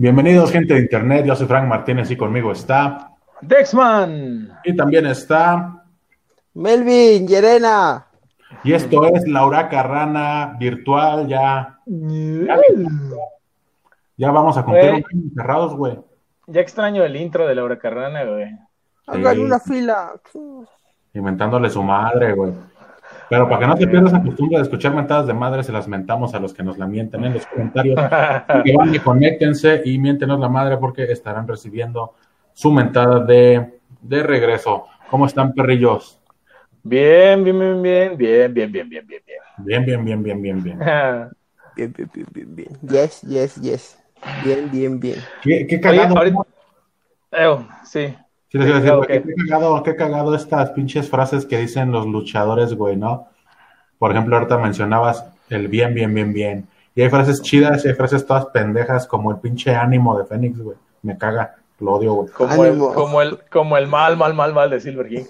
Bienvenidos, gente de internet. Yo soy Frank Martínez y conmigo está. Dexman. Y también está. Melvin, Yerena. Y esto es Laura Carrana virtual. Ya. Ya, ya vamos a cumplir un año encerrados, güey. Ya extraño el intro de Laura Carrana, güey. Hagan una fila. Inventándole su madre, güey. Pero para que no se pierda esa costumbre de escuchar mentadas de madre, se las mentamos a los que nos la mienten en los comentarios. que van y conéctense y miéntenos la madre porque estarán recibiendo su mentada de, de regreso. ¿Cómo están, perrillos? Bien, bien, bien, bien, bien, bien, bien, bien, bien, Bien, bien, bien, bien, bien, bien. bien. Bien, bien, bien, bien, bien. Yes, yes, yes. Bien, bien, bien. ¿Qué, qué Oye, cagado? ahorita- Eh, sí. Sí, les iba a decir, Ok. güey, qué cagado, qué cagado estas pinches frases que dicen los luchadores, güey, ¿no? Por ejemplo, ahorita mencionabas el bien, bien, bien, bien. Y hay frases chidas y hay frases todas pendejas como el pinche ánimo de Fénix, güey. Me caga, lo odio, güey. Como el, como, el, como el mal, mal, mal, mal de Silver King.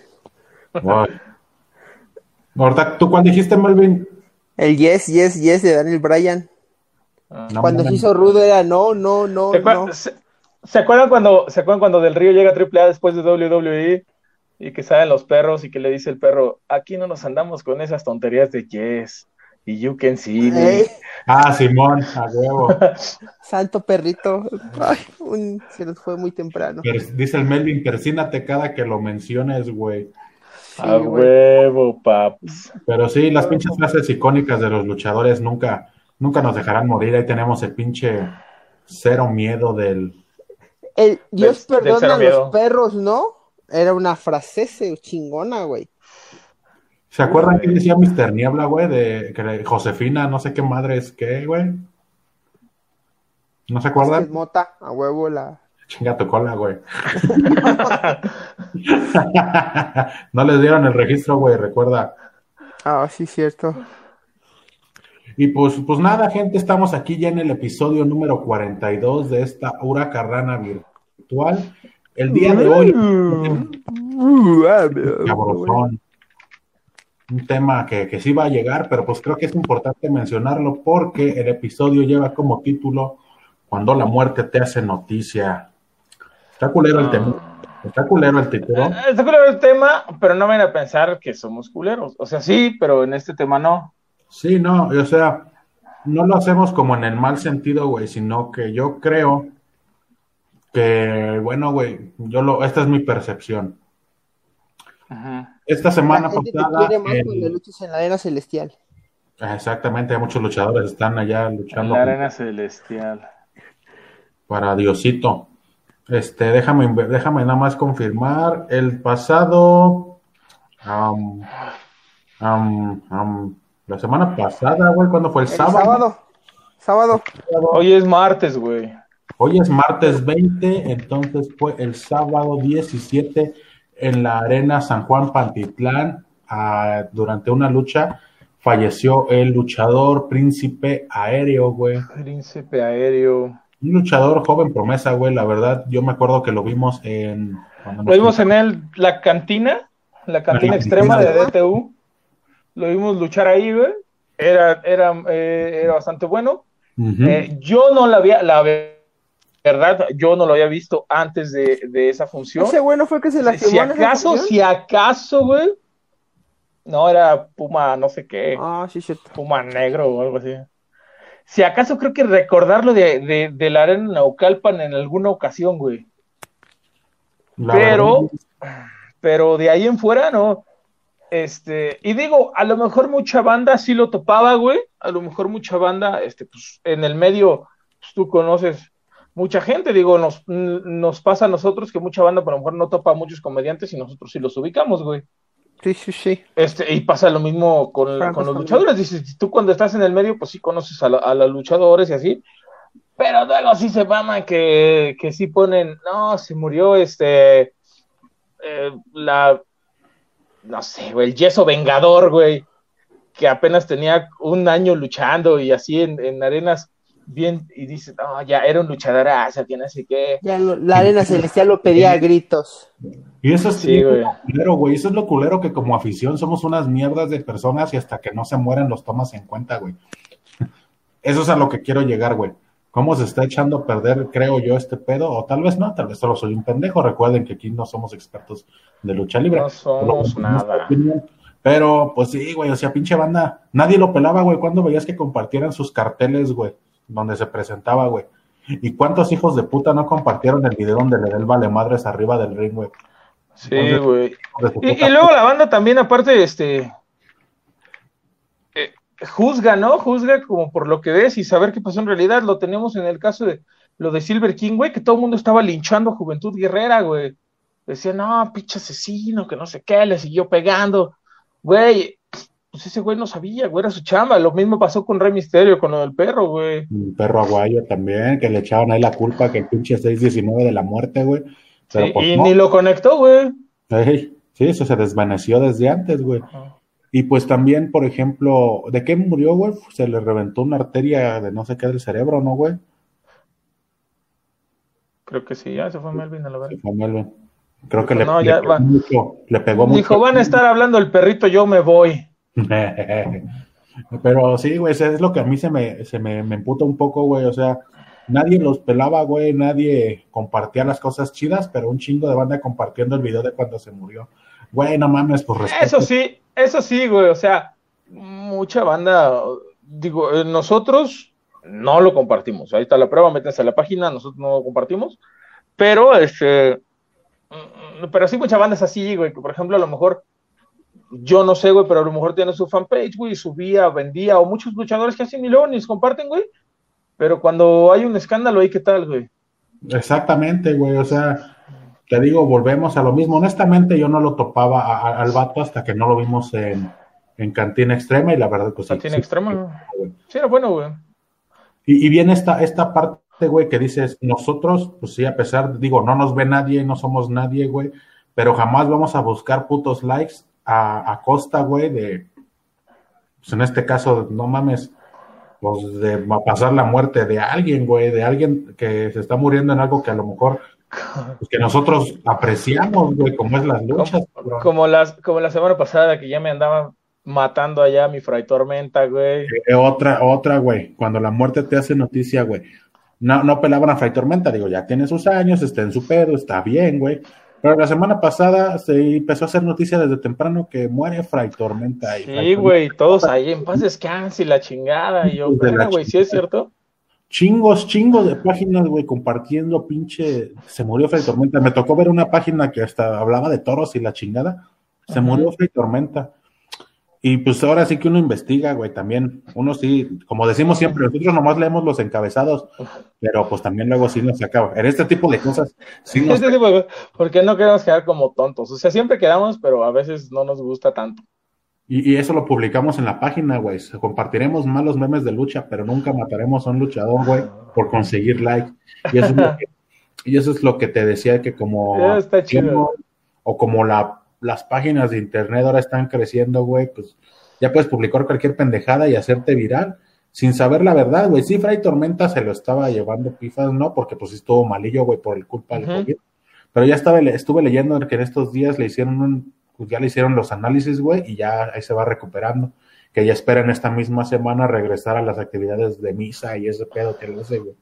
Ahorita, ¿tú cuál dijiste, Melvin? El yes, yes, yes de Daniel Bryan. Ah. No Cuando se hizo rudo era no, no, no, ¿Se, acuer- no. se- se acuerdan cuando, ¿Se acuerdan cuando Del Río llega a AAA después de WWE y que salen los perros y que le dice el perro, aquí no nos andamos con esas tonterías de yes y you can see me"? Ey, Ah, Simón, a huevo. santo perrito. Ay, un- se nos fue muy temprano. Pero dice el Melvin, persínate cada que lo menciones, güey. A güey. huevo, paps. Pero sí, las pinches frases icónicas de los luchadores nunca, nunca nos dejarán morir. Ahí tenemos el pinche cero miedo del... El Dios Del- perdona a los perros, ¿no? Era una frase chingona, güey. ¿Se acuerdan que decía Mr. Niebla, güey? De que Josefina, no sé qué madre es qué, güey. ¿No se Es acuerdan? mota, a huevo la. Chinga tu cola, güey. no les dieron el registro, güey, recuerda. Ah, sí, cierto. Y pues, pues nada, gente, estamos aquí ya en el episodio número 42 de esta Huracarrana virtual. El día de hoy. Un tema que, que sí va a llegar, pero pues creo que es importante mencionarlo porque el episodio lleva como título Cuando la muerte te hace noticia. Está culero el tema. Está culero el título. Eh, Está culero el tema, pero no van a pensar que somos culeros. O sea, sí, pero en este tema no. Sí, no, o sea, no lo hacemos como en el mal sentido, güey, sino que yo creo que, bueno, güey, yo lo, esta es mi percepción. Esta semana La gente te pasada, quiere más el- cuando luchas en la arena celestial. exactamente, hay muchos luchadores están allá En luchando la arena celestial. para Diosito. Este, déjame, déjame nada más confirmar. El pasado, la semana pasada, güey, ¿cuándo fue el El sábado? sábado. Sábado. Hoy es martes, güey. Hoy es martes 20, entonces fue el sábado 17 en la Arena San Juan Pantitlán. ah, durante una lucha falleció el luchador príncipe aéreo, güey. Príncipe aéreo. Un luchador joven promesa, güey. La verdad, yo me acuerdo que lo vimos en. Lo vimos en el, la cantina, la cantina La extrema cantina. de DTU. Lo vimos luchar ahí, güey. Era, era, eh, era bastante bueno. Eh, yo no la había, la verdad, yo no lo había visto antes de, de esa función. Ese bueno fue que se lastimó. Si acaso, si acaso, güey. No, era Puma, no sé qué. Ah, sí, cierto. Puma negro o algo así. Si acaso creo que recordarlo de, de, de la arena Naucalpan en alguna ocasión, güey. La pero- Pero de ahí en fuera, no. Este, y digo, a lo mejor mucha banda sí lo topaba, güey. A lo mejor mucha banda, este, pues, en el medio, pues, tú conoces mucha gente, digo, nos, nos pasa a nosotros que mucha banda, por lo mejor no topa a muchos comediantes y nosotros sí los ubicamos, güey. Sí, sí, sí. Este, y pasa lo mismo con, con los luchadores. Dices, tú cuando estás en el medio, pues sí conoces a, la- a los luchadores y así. Pero luego sí se maman que, que sí ponen, no, se murió este, eh, la, no sé, güey, el yeso vengador, güey, que apenas tenía un año luchando y así en, en arenas bien, y dices, no, ya era un luchadorazo, que no sé qué. Ya lo- la arena celestial lo pedía a gritos. Y eso es Sí, eso es güey. lo culero, güey. Eso es lo culero que como afición somos unas mierdas de personas y hasta que no se mueren los tomas en cuenta, güey. Eso es a lo que quiero llegar, güey. cómo se está echando a perder, creo yo, este pedo, o tal vez no, tal vez solo soy un pendejo. Recuerden que aquí no somos expertos de lucha libre. No somos nada. Pero, pues sí, güey, o sea, pinche banda, nadie lo pelaba, güey, cuando veías que compartieran sus carteles, güey, donde se presentaba, güey. ¿Y cuántos hijos de puta no compartieron el video donde le da el vale madres arriba del ring, güey? Sí, güey. Y, luego la banda también, aparte, este. eh, juzga, ¿no? Juzga como por lo que ves y saber qué pasó en realidad. Lo tenemos en el caso de lo de Silver King, güey, que todo el mundo estaba linchando a Juventud Guerrera, güey. Decía, no, pinche asesino, que no sé qué, le siguió pegando. Güey, pues ese güey no sabía, güey, era su chamba. Lo mismo pasó con Rey Misterio, con lo del perro, güey. Un perro aguayo también, que le echaban ahí la culpa que el pinche 619 de la muerte, güey. Pero Sí, pues y no. ni lo conectó, güey. Ey, sí, eso se desvaneció desde antes, güey. Y pues también, por ejemplo, ¿de qué murió, güey? Se le reventó una arteria de no sé qué del cerebro, ¿no, güey? Creo que sí, ya se fue Melvin a la Se verga. fue Melvin. Creo que le, pegó mucho, le pegó mucho. Dijo, van a estar hablando el perrito, yo me voy. Pero sí, güey, es lo que a mí se me, se me, me emputa un poco, güey. O sea, nadie los pelaba, güey, nadie compartía las cosas chidas, pero un chingo de banda compartiendo el video de cuando se murió. Güey, no mames, por respeto. Eso sí, eso sí, güey, o sea, mucha banda, digo, eh, nosotros no lo compartimos, ahí está la prueba, métanse a la página, nosotros no lo compartimos, pero este, mm, pero sí mucha banda es así, güey, que por ejemplo a lo mejor, yo no sé, güey, pero a lo mejor tiene su fanpage, güey, subía, vendía, o muchos luchadores que hacen y luego ni comparten, güey, pero cuando hay un escándalo ahí, ¿qué tal, güey? Exactamente, güey, o sea, te digo, volvemos a lo mismo. Honestamente, yo no lo topaba a- a- al vato hasta que no lo vimos en, en Cantina Extrema y la verdad, pues sí. Satín sí, extrema, güey. sí, era bueno, güey. Y, y viene esta, esta parte, güey, que dices, nosotros, pues sí, a pesar, digo, no nos ve nadie, no somos nadie, güey, pero jamás vamos a buscar putos likes a, a costa, güey, de, pues en este caso, no mames, pues de pasar la muerte de alguien, güey, de alguien que se está muriendo en algo que a lo mejor, pues que nosotros apreciamos, güey, como es las luchas, cabrón. Como las, como la semana pasada que ya me andaban matando allá mi Fray Tormenta, güey. Eh, Otra, otra, güey. Cuando la muerte te hace noticia, güey. No, no pelaban a Fray Tormenta, digo, ya tiene sus años, está en su pedo, está bien, güey. Pero la semana pasada se empezó a hacer noticia desde temprano que muere Fray Tormenta. y Sí, güey, todos ahí en paz descanse y la chingada. Y yo, Hijos de la "Verga, güey, sí es cierto. Chingos, chingos de páginas, güey, compartiendo pinche. Se murió Fray Tormenta. Me tocó ver una página que hasta hablaba de toros y la chingada. Se Ajá. murió Fray Tormenta. Y pues ahora sí que uno investiga, güey, también. Uno sí, como decimos siempre, nosotros nomás leemos los encabezados, pero pues también luego sí nos acaba. En este tipo de cosas, sí nos. Este tipo de- porque no queremos quedar como tontos. O sea, siempre quedamos, pero a veces no nos gusta tanto. Y, y eso lo publicamos en la página, güey. Compartiremos malos memes de lucha, pero nunca mataremos a un luchador, güey, por conseguir like. Y eso es lo que, y eso es lo que te decía que como está chido. o como la, las páginas de internet ahora están creciendo, güey, pues ya puedes publicar cualquier pendejada y hacerte viral sin saber la verdad, güey. Sí, Fray Tormenta se lo estaba llevando pifas, ¿no? Porque pues estuvo malillo, güey, por el culpa del Ujú. COVID. Pero ya estaba, estuve leyendo que en estos días le hicieron un, pues ya le hicieron los análisis, güey, y ya ahí se va recuperando. Que ya esperan esta misma semana regresar a las actividades de misa y ese pedo que le hace, güey.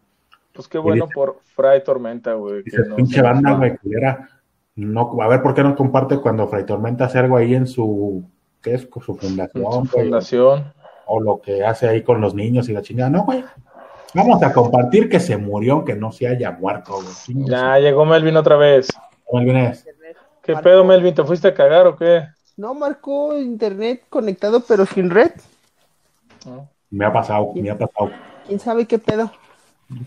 Pues qué bueno dice- por Fray Tormenta, güey. que Dice, no pinche banda, güey, culera. No, a ver por qué no comparte cuando Fray Tormenta hace algo ahí en su, ¿qué es? Con su fundación, su güey, fundación. o lo que hace ahí con los niños y la chingada. No, güey. Vamos a compartir que se murió, aunque no se haya muerto, güey. Ya llegó Melvin otra vez. Melvin es- ¿Qué Marco. pedo, Melvin? ¿Te fuiste a cagar o qué? No marcó internet conectado, pero sin red. No. Me ha pasado, me ha pasado. ¿Quién sabe qué pedo?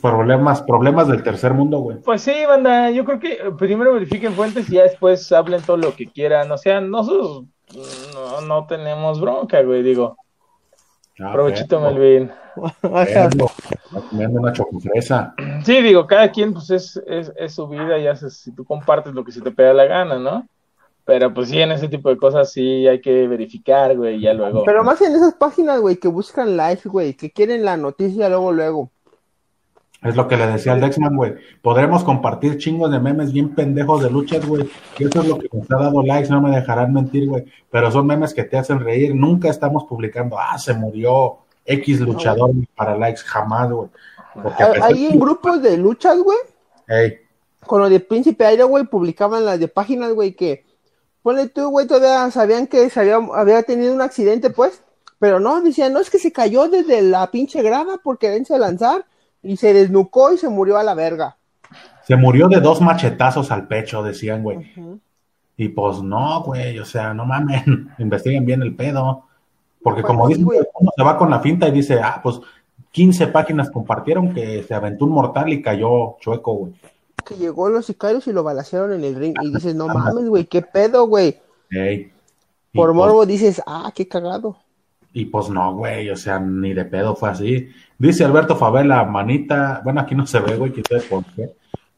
Problemas, problemas del tercer mundo, güey. Pues sí, banda, yo creo que eh, primero verifiquen fuentes y ya después hablen todo lo que quieran. O sea, nosotros no, no tenemos bronca, güey, digo. Ah, Provechito, Melvin. Comiendo una chocofresa. Sí, digo, cada quien, pues es, es, es su vida y haces, si tú compartes lo que se te pega la gana, ¿no? Pero pues sí, en ese tipo de cosas sí hay que verificar, güey, y ya luego. Pero más en esas páginas, güey, que buscan likes, güey, que quieren la noticia luego, luego. Es lo que le decía al Dexman, güey. Podremos compartir chingos de memes bien pendejos de luchas, güey. Y eso es lo que nos ha dado likes, no me dejarán mentir, güey. Pero son memes que te hacen reír. Nunca estamos publicando, ah, se murió X luchador para likes, jamás, güey. Porque Ah, Ahí en grupos de luchas, güey, Ey, con lo de Príncipe Aire, güey, publicaban las de páginas, güey, que ponle tú, güey, todavía sabían que se había, había tenido un accidente, pues, pero no, decían, no, es que se cayó desde la pinche grada por quererse lanzar y se desnucó y se murió a la verga. se murió de dos machetazos al pecho, decían, güey. Y pues no, güey, o sea, no mamen, investiguen bien el pedo. Porque Pues como sí, dicen, güey. uno se va con la finta y dice, ah, pues 15 páginas compartieron que se aventó un mortal y cayó chueco, güey. Que llegó los sicarios y lo balacearon en el ring y dices, no mames, güey, qué pedo, güey. Por pues- morbo dices, ah, qué cagado. Y pues no, güey, o sea, ni de pedo fue así. Dice Alberto Favela, manita, bueno, aquí no se ve, güey, quién sabe por qué,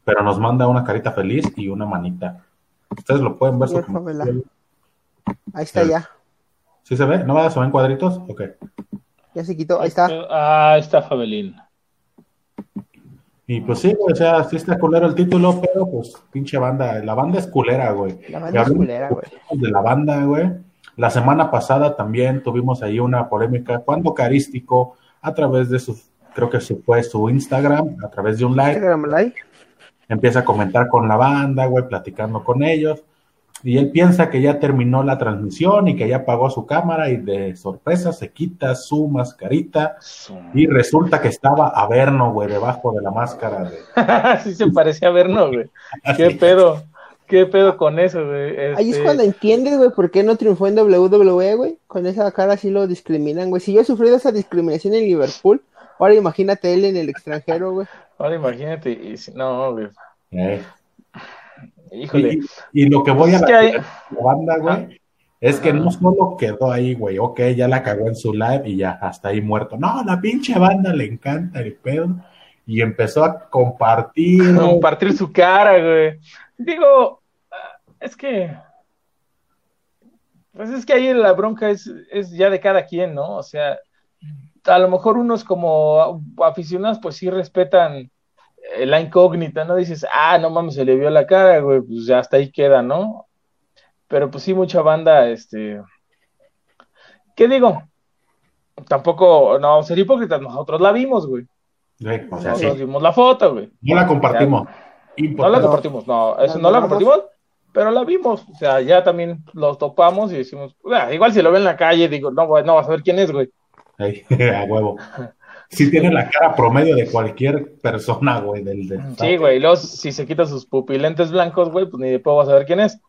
pero nos manda una carita feliz y una manita. Ustedes lo pueden ver. su. Ahí está Sí. ya. ¿Sí se ve? ¿No va? ¿Se ven cuadritos? Ok. Ya se quitó, ahí está. Ah, ahí está Fabelín. Y pues sí, güey, o sea, sí está culero el título, pero pues pinche banda, la banda es culera, güey. La Y banda es culera, güey. de la banda, güey. La semana pasada también tuvimos ahí una polémica cuando Carístico, a través de su, creo que se fue su Instagram, a través de un live, Instagram Live. empieza a comentar con la banda, güey, platicando con ellos. Y él piensa que ya terminó la transmisión y que ya apagó su cámara y de sorpresa se quita su mascarita y resulta que estaba Averno, güey, debajo de la máscara de... sí se parecía a vernos, güey. ¿Qué pedo? ¿Qué pedo con eso, güey? Ahí es Este, cuando entiendes, güey, por qué no triunfó en WWE, güey. Con esa cara sí lo discriminan, güey. Si yo he sufrido esa discriminación en Liverpool, ahora imagínate él en el extranjero, güey. Ahora imagínate, y si- no, güey. Eh. Híjole. Y, y lo que voy a Es la, que hay- la banda, güey, es que no solo quedó ahí, güey, ok, ya la cagó en su live y ya, hasta ahí muerto. No, la pinche banda le encanta el pedo y empezó a compartir. compartir su cara, güey. Digo, es que. Pues es que ahí la bronca es, es ya de cada quien, ¿no? O sea, a lo mejor unos como aficionados, pues sí respetan la incógnita, ¿no? Dices, ah, no mames, se le vio la cara, güey, pues ya hasta ahí queda, ¿no? Pero pues sí, mucha banda, este. ¿Qué digo? Tampoco, no, ser hipócritas, nosotros la vimos, güey. O sea, Nosotros sí, vimos la foto, güey. no la compartimos. No la compartimos, no, eso no la vamos. compartimos, pero la vimos. O sea, ya también lo topamos y decimos, "Ah, igual si lo ve en la calle, digo, no, no vas a ver quién es, güey. Ey, a huevo. Sí tiene la cara promedio de cualquier persona, güey, del, del Sí, güey, y luego si se quita sus pupilentes blancos, güey, pues ni de pedo vas a ver quién es.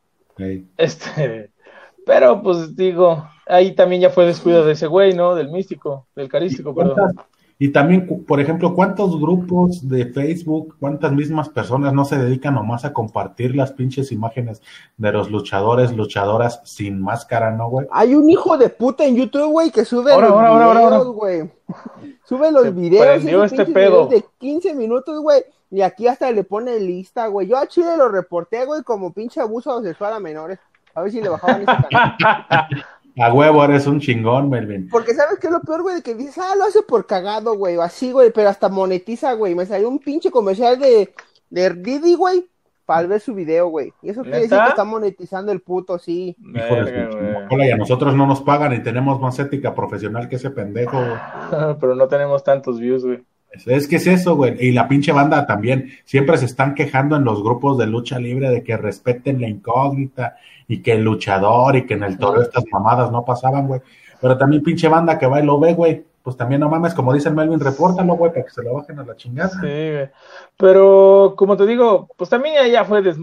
Este, pero pues digo, ahí también ya fue descuido de ese güey, ¿no? Del místico, del carístico, perdón. ¿Cuántas- Y también, por ejemplo, ¿cuántos grupos de Facebook, cuántas mismas personas no se dedican nomás a compartir las pinches imágenes de los luchadores, luchadoras sin máscara, no, güey? Hay un hijo de puta en YouTube, güey, que sube Ahora, los ahora, ahora, ahora, videos, ahora. güey. Sube los Se videos, este pedo. videos de 15 minutos, güey. Y aquí hasta le pone lista, güey. Yo a Chile lo reporté, güey, como pinche abuso sexual a menores. A ver si le bajaban ese canal. A huevo, eres un chingón, Melvin. Porque ¿sabes qué es lo peor, güey? De que dices, ah, lo hace por cagado, güey. o Así, güey, pero hasta monetiza, güey. Me salió un pinche comercial de, de Didi, güey, para ver su video, güey. Y eso quiere decir que está monetizando el puto, sí. Verga, chingada, y a nosotros no nos pagan y tenemos más ética profesional que ese pendejo, güey. Pero no tenemos tantos views, güey. Es- que es eso, güey. Y la pinche banda también. Siempre se están quejando en los grupos de lucha libre de que respeten la incógnita y que el luchador y que en el toro estas mamadas no pasaban, güey. Pero también pinche banda que va y lo ve, güey. Pues también no mames, como dice el Melvin, repórtalo, güey, para que se lo bajen a la chingada. Sí, güey. Pero como te digo, pues también ya- ya fue des-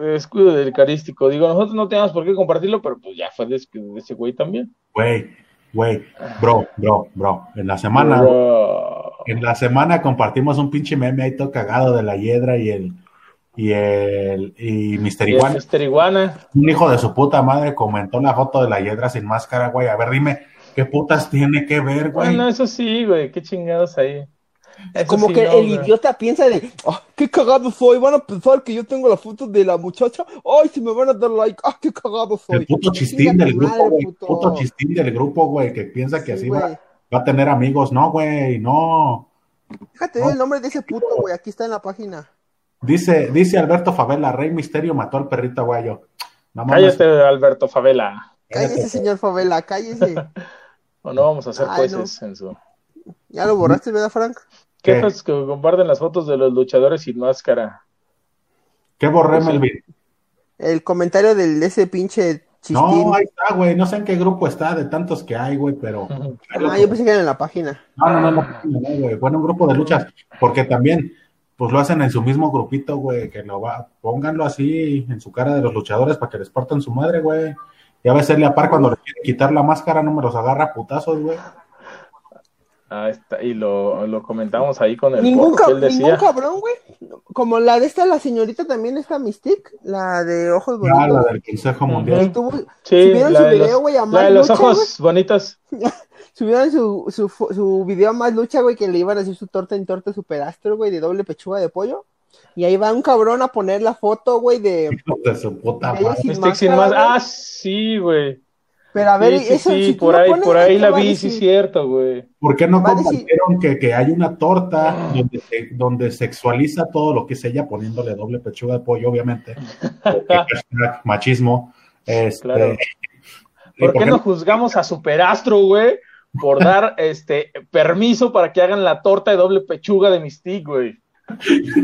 descuido del carístico. Digo, nosotros no teníamos por qué compartirlo, pero pues ya fue descuido de ese güey también. Güey, güey, bro, bro, bro. En la semana, Bro. en la semana compartimos un pinche meme ahí todo cagado de la hiedra y el y el y Mister Iguana. Mr. Iguana. Un hijo de su puta madre comentó la foto de la hiedra sin máscara, güey. A ver, dime, ¿qué putas tiene que ver, güey? Bueno, eso sí, güey, qué chingados ahí. Eso Como sí, que no, el idiota piensa de, "Ah, qué cagado soy, van a pensar que yo tengo la foto de la muchacha, ay, si me van a dar like, ah, qué cagado soy. El puto chistín del grupo, madre, güey. puto. Puto chistín del grupo, güey, que piensa que Sí, así va, va a tener amigos. No, güey, no. Déjate ver el nombre de ese puto, güey, aquí está en la página. Dice, dice Alberto Favela, Rey Misterio mató al perrito aguayo. No Cállate, Alberto Favela. Cállese, señor Favela, cállese. O no vamos a hacer Ay, jueces en su. ¿Ya lo borraste, verdad, Frank? ¿Qué ¿Qué? es que comparten las fotos de los luchadores sin máscara? ¿Qué borré, Sí. Melvin? El comentario del de ese pinche chistín. No, ahí está, güey. No sé en qué grupo está de tantos que hay, güey, pero. Ah, yo pensé que era en la página. No, no, no, no, no, güey. Fue en un grupo de luchas, porque también, pues lo hacen en su mismo grupito, güey, que lo va, pónganlo así en su cara de los luchadores para que les partan su madre, güey. Ya ves a par cuando le quiere quitar la máscara, no me los agarra putazos, güey. Ah, está, y lo, lo comentamos ahí con el Ningún, que él decía. ningún cabrón, güey. Como la de esta, la señorita también, esta Mystique, la de ojos Ya, la bonitos. del Consejo Mundial. Estuvo- Sí, subieron la su de, video, los, güey, a la más de los lucha, ojos bonitos. subieron su, su, su video a más lucha, güey, que le iban a hacer su torta en torta superastro, güey, de doble pechuga de pollo. Y ahí va un cabrón a poner la foto, güey, de... De su puta madre. sin Mystique sin más. güey. Ah, sí, güey. Pero a ver, Sí, sí, eso, sí, si por ahí, pones, por ahí ¿qué la vi, sí, cierto, güey. ¿Por qué no Va decir- que, que hay una torta donde, se- donde sexualiza todo lo que es ella poniéndole doble pechuga de pollo, obviamente? Machismo. Este, Claro. ¿y ¿Por qué no juzgamos a Superastro, güey? Por dar este permiso para que hagan la torta de doble pechuga de Mystique, güey.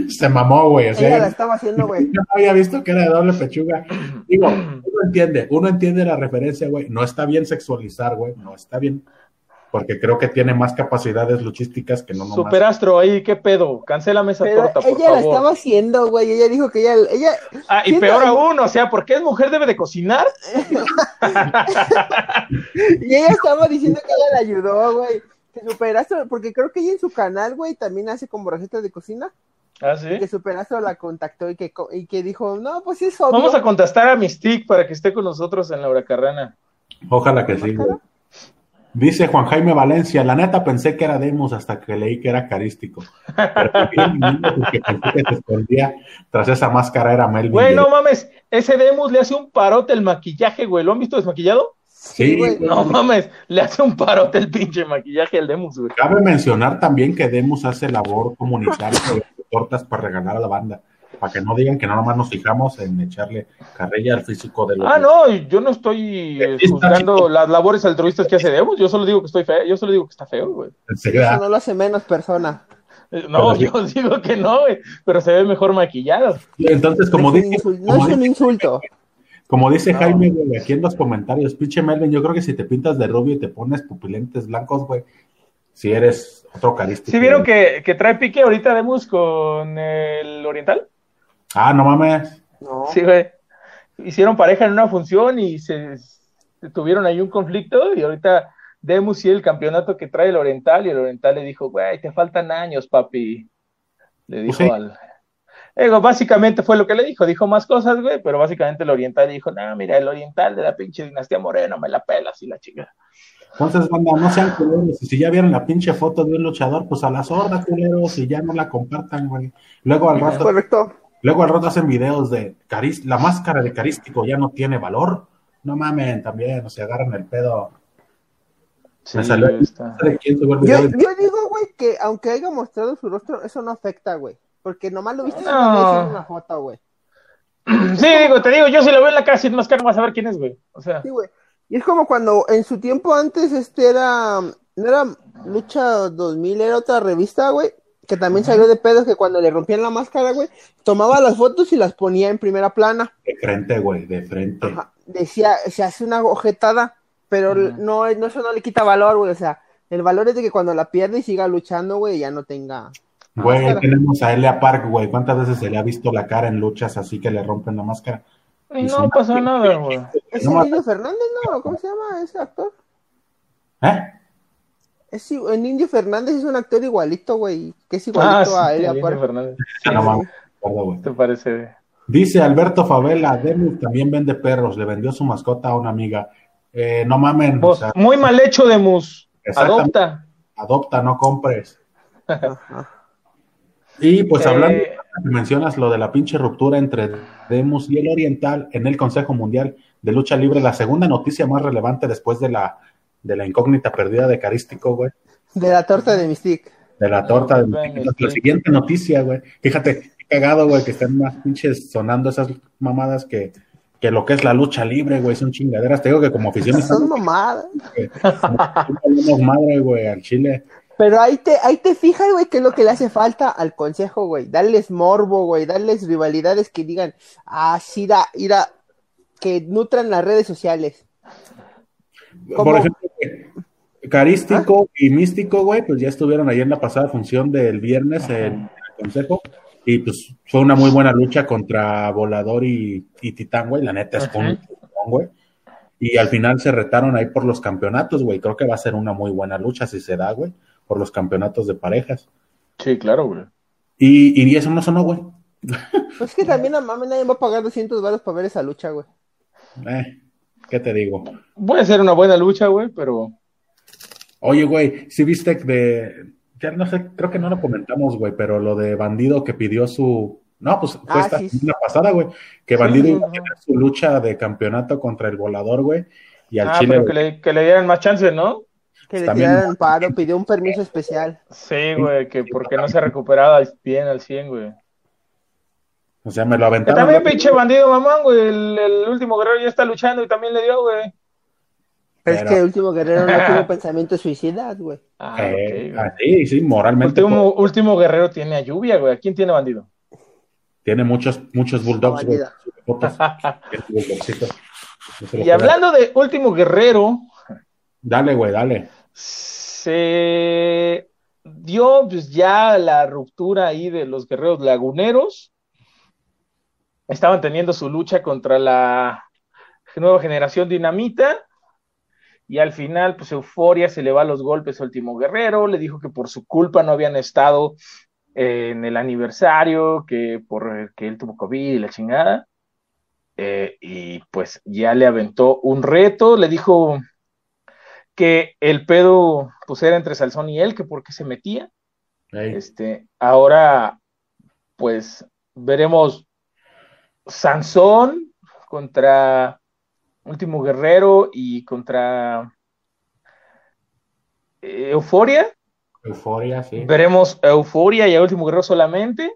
se mamó, güey? O sea, Ella la estaba haciendo, güey. yo no había visto que era de doble pechuga. Digo, uno entiende, uno entiende la referencia, güey. No está bien sexualizar, güey. No está bien. Porque creo que tiene más capacidades luchísticas que no nomás. Superastro, ahí, ¿qué pedo? Cancélame esa Pero torta, por ella la favor. estaba haciendo, güey. Ella dijo que ella, ella, Ah, y peor aún, o sea, ¿por qué es mujer debe de cocinar? y ella estaba diciendo que ella le ayudó, güey. Superastro, porque creo que ella en su canal, güey, también hace como recetas de cocina. Ah, sí. Que la contactó y que, y que dijo, no, pues es obvio. Vamos a contestar a Mystique para que esté con nosotros en la huracarrana. Ojalá que sí, güey. Dice Juan Jaime Valencia, la neta pensé que era Demos hasta que leí que era carístico. Pero porque pensé que se escondía tras esa máscara era Melvin. Güey, no mames, ese Demus le hace un parote el maquillaje, güey. ¿Lo han visto desmaquillado? Sí, Sí, güey. No mames, le hace un parote el pinche maquillaje al Demus, güey. Cabe mencionar también que Demos hace labor comunitaria tortas para regalar a la banda. Para que no digan que no nomás nos fijamos en echarle carrilla al físico de los. Ah, no, yo no estoy eh, juzgando las labores altruistas que hace Demus. Yo solo digo que estoy feo, yo solo digo que está feo, güey. Eso no lo hace menos persona. Eh, No, Pero yo digo que no, güey, pero se ve mejor maquillado. Entonces, como dice, no es un insulto. Como dice No. Jaime, güey, aquí en los comentarios, pinche Melvin, yo creo que si te pintas de rubio y te pones pupilentes blancos, güey, si eres otro carístico. ¿Sí vieron que, que trae pique ahorita Demus con el Oriental? Ah, no mames. No. Sí, güey. Hicieron pareja en una función y se, se tuvieron ahí un conflicto y ahorita Demus y el campeonato que trae el Oriental y el Oriental le dijo, güey, te faltan años, papi. Le dijo Pues sí. al... Digo, básicamente fue lo que le dijo, dijo más cosas, güey, pero básicamente el Oriental dijo, no, mira, el Oriental de la pinche dinastía Moreno me la pelas y la chica. Entonces, banda, no sean culeros. Y si ya vieron la pinche foto de un luchador, pues a la sorda, culeros, y ya no la compartan, güey. Luego al rato, Correcto. luego al rato hacen videos de caris la máscara de carístico ya no tiene valor. No mamen, también, o se agarran el pedo. Me Sí, salió está. ¿De quién subió el Yo, digo, güey, que aunque haya mostrado su rostro, eso no afecta, güey. Porque nomás lo viste No. en una foto, güey. Sí, digo, te digo, yo si lo veo en la cara sin máscara, vas a ver quién es, güey. O sea, Sí, güey. Y es como cuando en su tiempo antes, este era, no era Lucha 2000, era otra revista, güey, que también salió de pedos que cuando le rompían la máscara, güey, tomaba las fotos y las ponía en primera plana. De frente, güey, de frente. Ajá. Decía, se hace una ojetada, pero Ujú. no, no, eso no le quita valor, güey. O sea, el valor es de que cuando la pierde y siga luchando, güey, ya no tenga. Güey, tenemos a Elia Park, güey. ¿Cuántas veces se le ha visto la cara en luchas así que le rompen la máscara? Y no pasa nada, güey. ¿Es No, el Indio Fernández, no? ¿Cómo se llama ese actor? ¿Eh? Es, el Indio Fernández es un actor igualito, güey, que es igualito Ah, sí, a Elías Park. Fernández. Ah, no mames, acuerdo, güey. ¿Te parece? Dice Alberto Favela, Demus también vende perros, le vendió su mascota a una amiga. Eh, no mamen, o Vos, sea, muy mal hecho de mus. Exactamente. Adopta. adopta, no compres. Y pues Eh, hablando, mencionas lo de la pinche ruptura entre Demus y el Oriental en el Consejo Mundial de Lucha Libre, la segunda noticia más relevante después de la, de la incógnita perdida de Carístico, güey. De la torta de Mystique. De la torta. de- Ven, la este. siguiente noticia, güey. Fíjate, qué cagado, güey, que están más pinches sonando esas mamadas que, que lo que es la lucha libre, güey. Son chingaderas. Te digo que como aficionista Son mamadas. madre, güey, al Chile. Pero ahí te, ahí te fijas, güey, que es lo que le hace falta al consejo, güey. Darles morbo, güey, darles rivalidades que digan, ah, sí, da, ira, que nutran las redes sociales. Por ejemplo, Carístico y Místico, güey, pues ya estuvieron ahí en la pasada función del viernes en el consejo. Y pues fue una muy buena lucha contra Volador y, y Titán, güey. La neta es un titán, güey. Y al final se retaron ahí por los campeonatos, güey. Creo que va a ser una muy buena lucha si se da, güey, por los campeonatos de parejas. Sí, claro, güey. Y, y eso no sonó, güey. Pues es que también a mami nadie va a pagar 200 baros para ver esa lucha, güey. Eh, ¿Qué te digo? Puede ser una buena lucha, güey, pero Oye, güey, si viste de. Ya no sé, creo que no lo comentamos, güey, pero lo de Bandido que pidió su. No, pues fue Ah, esta sí, pasada, güey, que Bandido sí, iba a tener su lucha de campeonato contra el volador, güey, y al ah, Chile. pero que le, que le dieran más chance, ¿no? Que le También- tiraran paro, pidió un permiso especial. Sí, güey, que porque no se ha recuperado al- bien al 100, güey. O sea, me lo Que aventaron. también güey. pinche bandido mamón, güey. El, el último guerrero ya está luchando y también le dio, güey. Pero es que el último guerrero no tuvo pensamiento suicida, güey. Ah, Eh, güey. ah, sí, sí, moralmente. Último, último guerrero tiene a lluvia, güey. ¿A quién tiene bandido? tiene muchos, muchos bulldogs, güey. Y hablando de último guerrero, Dale, güey, dale. Se dio pues ya la ruptura ahí de los guerreros laguneros. Estaban teniendo su lucha contra la nueva generación dinamita. Y al final, pues Euforia se le va a los golpes a Último Guerrero, le dijo que por su culpa no habían estado en el aniversario, que por que él tuvo COVID y la chingada. Eh, y pues ya le aventó un reto, le dijo que el pedo pues era entre Salzón y él, que por qué se metía. Este, ahora, pues, veremos Sansón contra Último Guerrero y contra eh, Euforia. Euforia, sí. Veremos Euforia y a Último Guerrero solamente.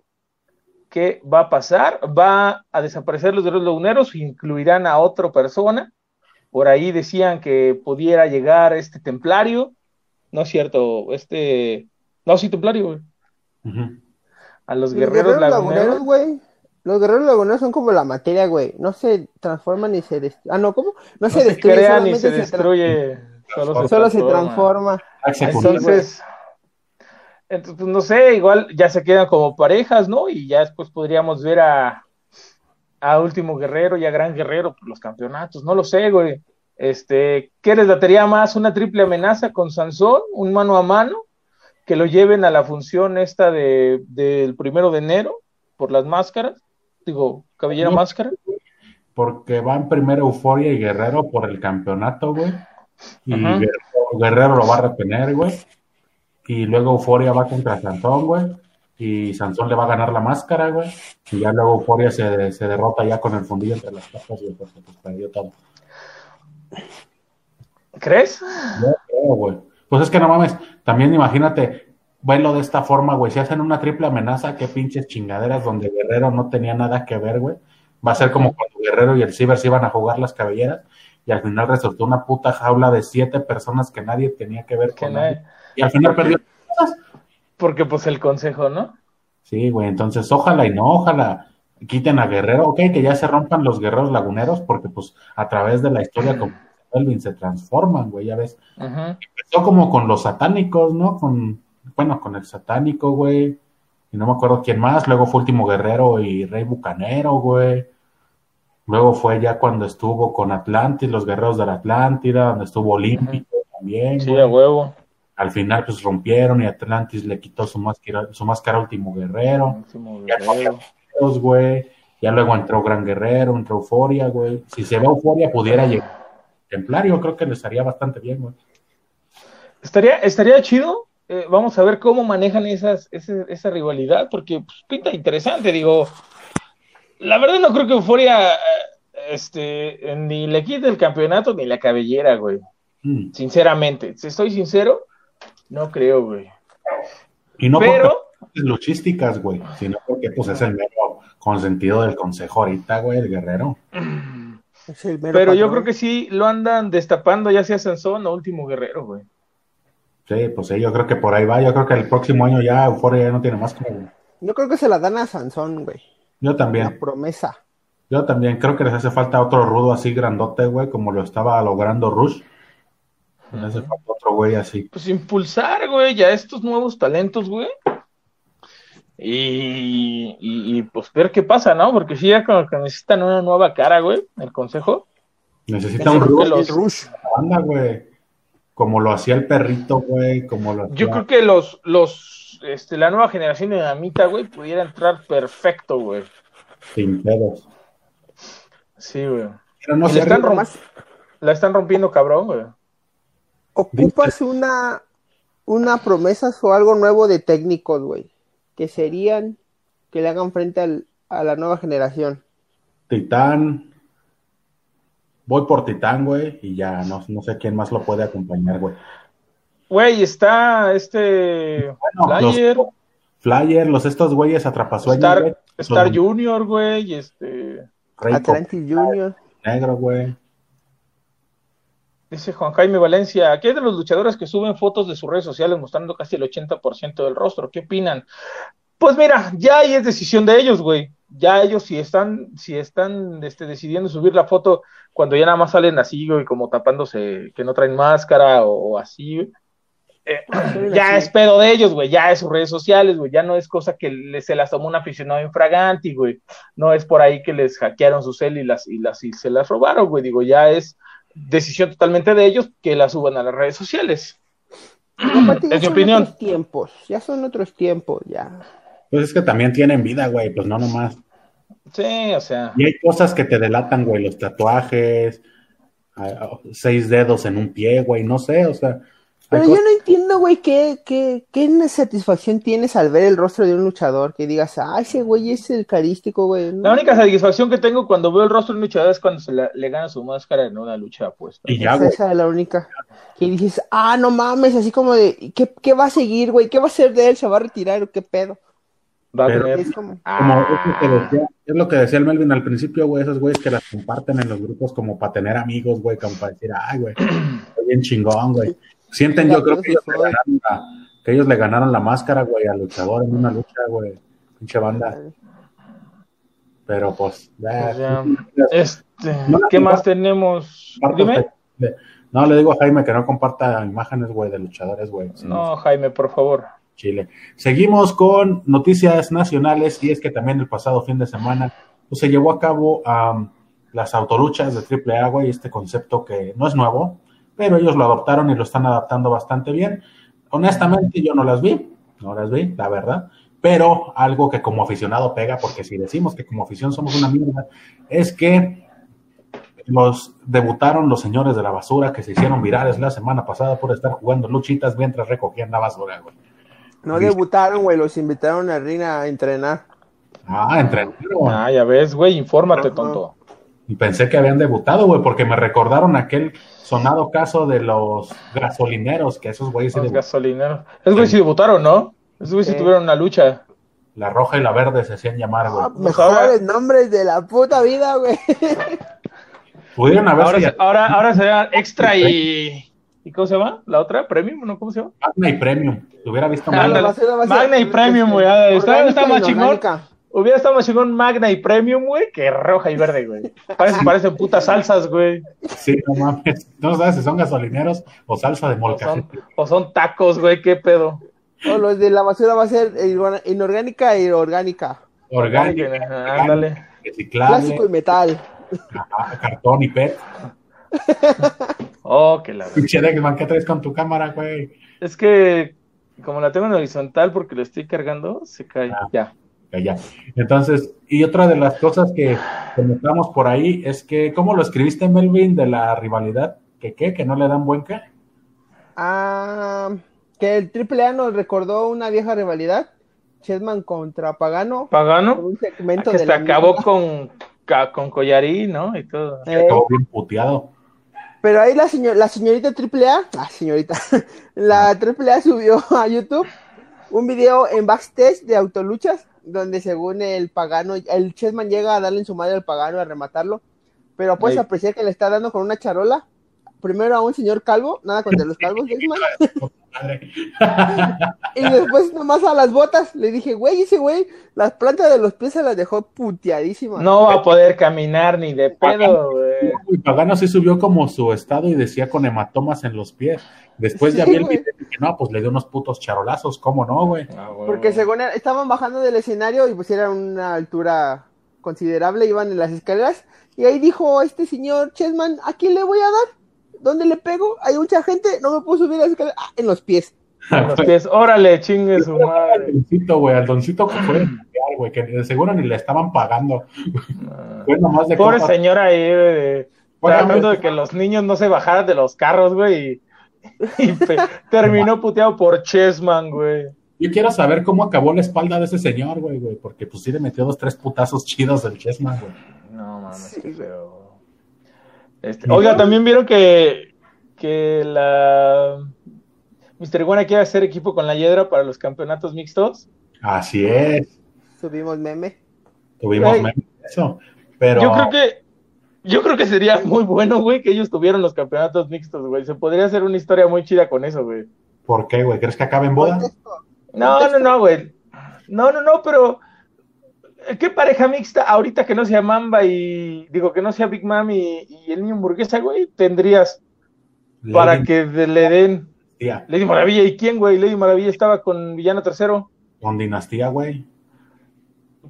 ¿Qué va a pasar? Va a desaparecer los guerreros luneros, incluirán a otra persona. Por ahí decían que pudiera llegar este templario. No es cierto, este. No, sí, templario, güey. Ujú. A los Los guerreros, guerreros laguneros, laguneros. güey. Los guerreros laguneros son como la materia, güey. No se transforman ni se destruyen. Ah, no, ¿cómo? No, No se se destruyen, crea ni se destruye, solo se Solo se transforma. Entonces, entonces, pues no sé, igual ya se quedan como parejas, ¿no? Y ya después podríamos ver a, a Último Guerrero y a Gran Guerrero por los campeonatos, no lo sé, güey. Este, ¿qué les daría más? ¿Una triple amenaza con Sansón? ¿Un mano a mano? Que lo lleven a la función esta de, del primero de enero por las máscaras. Digo, cabellera No. máscara. Porque van primero Euforia y Guerrero por el campeonato, güey. Y. Guerrero, Guerrero lo va a retener, güey. Y luego Euforia va contra Sansón, güey. Y Sansón le va a ganar la máscara, güey. Y ya luego Euforia se, se derrota ya con el fundillo entre las patas, güey, porque pues perdió todo. ¿Crees? No creo, güey. Pues es que no mames, también imagínate, velo de esta forma, güey. Si hacen una triple amenaza, qué pinches chingaderas donde Guerrero no tenía nada que ver, güey. Va a ser como cuando Guerrero y el Ciber se iban a jugar las cabelleras y al final resultó una puta jaula de siete personas que nadie tenía que ver con nadie. Y al final perdió. Porque pues el consejo, ¿no? Sí, güey, entonces ojalá y no, ojalá quiten a Guerrero, ok, que ya se rompan los guerreros laguneros, porque pues a través de la historia como Elvin se transforman, güey, ya ves. Empezó como con los satánicos, ¿no? Con, bueno, con el satánico, güey. Y no me acuerdo quién más. Luego fue Último Guerrero y Rey Bucanero, güey. Luego fue ya cuando estuvo con Atlantis, los guerreros de la Atlántida, donde estuvo Olímpico también, Sí, güey. a huevo. Al final, pues rompieron y Atlantis le quitó su máscara, su máscara Último Guerrero. Último guerrero. güey. Ya luego entró Gran Guerrero, entró Euforia, güey. Si se ve Euforia, pudiera llegar Templario, creo que les haría bastante bien, güey. Estaría, estaría chido. eh, vamos a ver cómo manejan esas, ese- esa rivalidad, porque pues, pinta interesante. Digo, la verdad no creo que Euforia eh, este, ni le quite el campeonato ni la cabellera, güey. Mm. Sinceramente, si estoy sincero, no creo, güey. Y no Pero, porque luchísticas, güey, sino porque pues es el mero consentido del consejo ahorita, güey, el guerrero. Es el mero pero yo creo que sí lo andan destapando, ya sea Sansón o Último Guerrero, güey. Sí, pues sí, yo creo que por ahí va. Yo creo que el próximo año ya Euforia ya no tiene más que. Yo creo que se la dan a Sansón, güey. Yo La también. promesa. Yo también creo que les hace falta otro rudo así grandote, güey, como lo estaba logrando Rush. Les hace falta otro güey así. Pues impulsar, güey, ya estos nuevos talentos, güey. Y, y, y, pues ver qué pasa, ¿no? Porque sí, ya como que necesitan una nueva cara, güey, el consejo. Necesita un rudo los- Rush. banda, güey. Como lo hacía el perrito, güey, como lo Yo creo que los, los, este, la nueva generación de Dinamita, güey, pudiera entrar perfecto, güey. sin pedos. Sí, güey. Pero no le están La están rompiendo, cabrón, güey. Ocupas una, una promesa o algo nuevo de técnicos, güey. Que serían que le hagan frente al- a la nueva generación. Titán. Voy por Titán, güey, y ya no, no sé quién más lo puede acompañar, güey. Güey, está este Bueno, los- Flyer, Flyer, los estos güeyes atrapasueños, Star. Star Los- Junior, güey, y este... Rey Atlantis Junior. Negro, güey. Dice Juan Jaime Valencia, aquí hay de los luchadores que suben fotos de sus redes sociales mostrando casi el 80% del rostro. ¿Qué opinan? Pues mira, ya ahí es decisión de ellos, güey. Ya ellos si están, si están este, decidiendo subir la foto cuando ya nada más salen así, güey, como tapándose, que no traen máscara o, o así, güey. Eh, ya así. es pedo de ellos, güey, ya es sus redes sociales, güey, ya no es cosa que le- se las tomó un aficionado infraganti, güey, no es por ahí que les hackearon su cel y las, y las, y se las robaron, güey, digo, ya es decisión totalmente de ellos que la suban a las redes sociales. Aparte, Es mi son opinión. otros tiempos. Ya son otros tiempos, ya. Pues es que también tienen vida, güey, pues no nomás. Sí, o sea, Y hay cosas que te delatan, güey, los tatuajes, seis dedos en un pie, güey, no sé, o sea. Pero yo no entiendo, güey, qué, qué, qué satisfacción tienes al ver el rostro de un luchador. Que digas, ah, ese güey es el carístico, güey. la única satisfacción que tengo cuando veo el rostro de un luchador es cuando se la- le gana su máscara en una lucha apuesta. Y ya, Esa, güey. esa es la única. Que dices, ah, no mames, así como de, ¿qué, qué va a seguir, güey? ¿Qué va a hacer de él? ¿Se va a retirar o qué pedo? Va a tener. Es como, Como es lo, que decía, es lo que decía el Melvin al principio, güey, esos güeyes que las comparten en los grupos como para tener amigos, güey, como para decir, ay, güey, estoy bien chingón, güey. Sienten, yo creo que ellos, le ganaron la, que ellos le ganaron la máscara, güey, al luchador en una lucha, güey, pinche banda. Pero pues, Pues ya, Este, No ¿qué más tenemos? Dime. No, le digo a Jaime que no comparta imágenes, güey, de luchadores, güey. No, Jaime, por favor. Chile. Seguimos con noticias nacionales y es que también el pasado fin de semana pues, se llevó a cabo am, las autoluchas de AAA, güey, este concepto que no es nuevo, pero ellos lo adoptaron y lo están adaptando bastante bien. Honestamente yo no las vi, no las vi, la verdad, pero algo que como aficionado pega, porque si decimos que como afición somos una mierda, es que los debutaron los señores de la basura que se hicieron virales la semana pasada por estar jugando luchitas mientras recogían la basura, güey. no debutaron, güey, los invitaron a Ring a entrenar. Ah, entrenaron. Ah, ya ves, güey, infórmate, Ajá. tonto. Y pensé que habían debutado, güey, porque me recordaron aquel sonado caso de los gasolineros, que esos güeyes Los debu- gasolineros. Esos güeyes sí debutaron, ¿no? Esos güeyes Sí. tuvieron una lucha. la roja y la verde se hacían llamar, güey. Ah, mejores nombres de la puta vida, güey. Pudieron haber Ahora, sido ahora, ahora será extra y. ¿Y cómo se llama? ¿La otra? ¿Premium? ¿No? ¿Cómo se llama? Magna y Premium. Te hubiera visto mal. Ándale. Va a ser- va a ser- Magna y Premium, güey. Ah, Está, más chingón. Orgánica. Hubiera estado más chingón Magna y Premium, güey, que roja y verde, güey. Parece, parecen putas salsas, güey. Sí, no mames. No sabes si son gasolineros o salsa de O molca. son, o son tacos, güey, qué pedo. O los de la basura va a ser inorgánica y orgánica. Orgánico, Ajá, Ándale. Clásico y reciclable, metal. ajá, cartón y PET. Oh, que la Dexman, ¿qué traes con tu cámara, güey? Es que como la tengo en horizontal porque lo estoy cargando, se cae. Ah. Ya. Ya. Entonces, y otra de las cosas que comentamos por ahí es que, ¿cómo lo escribiste, Melvin, de la rivalidad? ¿Que qué? ¿Que no le dan buen qué? Ah, que el AAA nos recordó una vieja rivalidad. Chessman contra Pagano. Pagano, Un segmento que de se la acabó misma. con, con collarín, ¿no? Y todo. Eh, Acabó bien puteado. Pero ahí la, señor, la señorita AAA, ah, señorita, la AAA subió a YouTube un video en backstage de autoluchas, donde según el pagano, el Chessman llega a darle en su madre al pagano a rematarlo, pero puedes Ahí. apreciar que le está dando con una charola primero a un señor calvo, nada contra los calvos, y después nomás a las botas, le dije, güey, ese güey, las plantas de los pies se las dejó puteadísimas. No va a poder caminar ni de pedo, güey. Y Pagano sí subió como su estado y decía con hematomas en los pies. Después ya Sí, vi el video y dije, no, pues le dio unos putos charolazos, ¿cómo no, güey? Ah, güey. Porque según él, estaban bajando del escenario y pues era una altura considerable, iban en las escaleras, y ahí dijo este señor Chessman, ¿a quién le voy a dar? ¿Dónde le pego? Hay mucha gente, no me puedo subir a las escaleras, ah, en los pies. En los pies, órale, chingue su Al madre. doncito, güey, al doncito que fue güey, que de seguro ni le estaban pagando. Fue nomás de Pobre compas. señora ahí, de- Bueno, tratando de que los niños no se bajaran de los carros, güey. Y, y pe- terminó puteado por Chessman, güey. Yo quiero saber cómo acabó la espalda de ese señor, güey, güey, porque pues sí le metió dos, tres putazos chidos del Chessman, güey. No mames, Sí, qué güey. feo. Este, oiga, también vieron que, que la Mr. Iguana quiere hacer equipo con la Hiedra para los campeonatos mixtos. Así es, Subimos meme. tuvimos de eso, pero Yo creo que yo creo que sería muy bueno, güey, que ellos tuvieran los campeonatos mixtos, güey. Se podría hacer una historia muy chida con eso, güey. ¿por qué, güey? ¿Crees que acabe en boda? No, no, no, güey. No, no, no, pero ¿qué pareja mixta ahorita que no sea Mamba y digo que no sea Big Mom y, y el niño hamburguesa, güey, tendrías para Lady que de- le den Lady Maravilla y quién, güey? Lady Maravilla estaba con Villano Tercero, con dinastía, güey,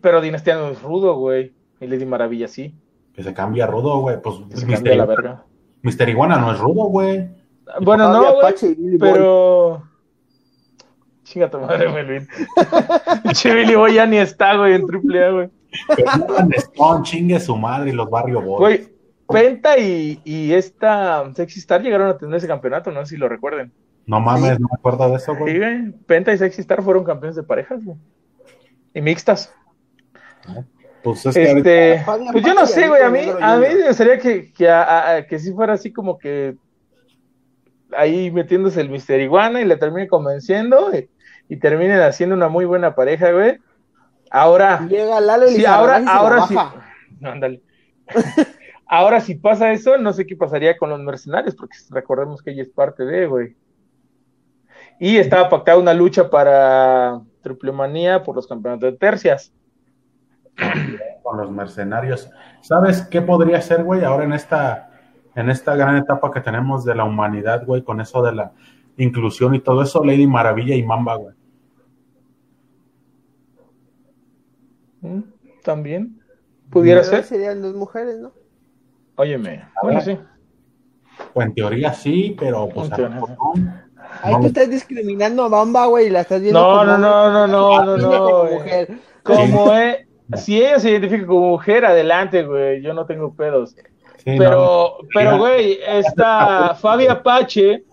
pero Dinastía no es rudo, güey. Y Lady Maravilla sí, que se cambia rudo, güey, pues que se Mr. cambia la Iguana- verga. Mr. Iguana no es rudo, güey. Bueno, no, güey, pero chinga tu madre, Melvin. Che, Billy Boy ya ni está, güey, en AAA, güey. Pero Alan Stone, chingue su madre y los Barrio Boys. Güey, Penta y, y esta Sexy Star llegaron a tener ese campeonato, no sé si lo recuerden. No mames, no me acuerdo de eso, Sí, güey. güey. Penta y Sexy Star fueron campeones de parejas, güey. Y mixtas. Pues es que ahorita- Este, Fabián pues yo no sé, güey, a mí, a mí me gustaría que, que, a- a- que sí fuera así como que ahí metiéndose el Mister Iguana y le termine convenciendo y, y terminen haciendo una muy buena pareja, güey. Ahora, Llega Lalo y sí, ahora, y se la ahora sí. No, ándale. ahora si pasa eso, no sé qué pasaría con los mercenarios, porque recordemos que ella es parte de, güey. Y estaba pactada una lucha para Triple Manía por los campeonatos de tercias. con los mercenarios. ¿Sabes qué podría ser, güey? Ahora en esta, en esta gran etapa que tenemos de la humanidad, güey, con eso de la inclusión y todo eso, Lady Maravilla y Mamba, güey. ¿Mm? También pudiera ser. Serían dos mujeres, ¿no? Óyeme, bueno, sí. O en teoría sí, pero pues no. Ahí No, tú estás discriminando a Bamba, güey, y la estás viendo No, como no, no, no, no, no, niña como no. eh. mujer. Como es, si ella se identifica como mujer, adelante, güey. Yo no tengo pedos. Sí, no. Pero, pero, güey, esta Fabi Apache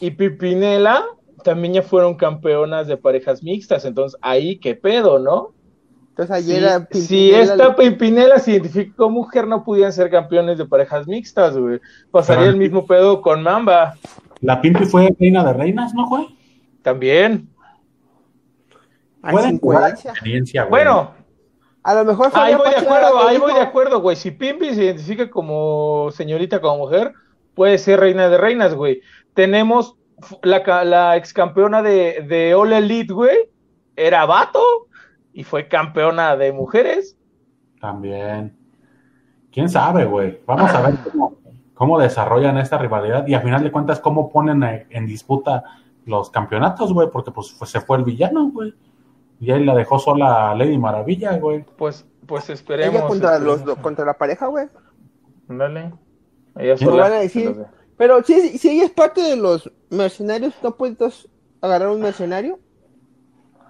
y Pipinela también ya fueron campeonas de parejas mixtas. Entonces, ahí qué pedo, ¿no? Entonces ayer era si Pimpinela, esta Pimpinela se identifica como mujer, no pudieran ser campeones de parejas mixtas, güey. Pasaría Pero- el mismo pedo con Mamba La Pimpi fue reina de reinas, ¿no, güey? también. Hay güey. Bueno, A lo mejor ahí voy de acuerdo, ahí voy de acuerdo, güey. Si Pimpi se identifica como señorita, como mujer, puede ser reina de reinas, güey. Tenemos la, la ex campeona de, de All Elite, güey, era vato y fue campeona de mujeres. También. ¿Quién sabe, güey? Vamos a ver cómo, cómo desarrollan esta rivalidad y a final de cuentas cómo ponen en disputa los campeonatos, güey, porque pues se fue el villano, güey. Y ahí la dejó sola Lady Maravilla, güey. Pues, pues esperemos. Ella contra, esperemos. los, contra la pareja, güey. Ándale. Ella ¿Quién sola. van a decir? Pero si, si ella es parte de los mercenarios, ¿no puedes agarrar un mercenario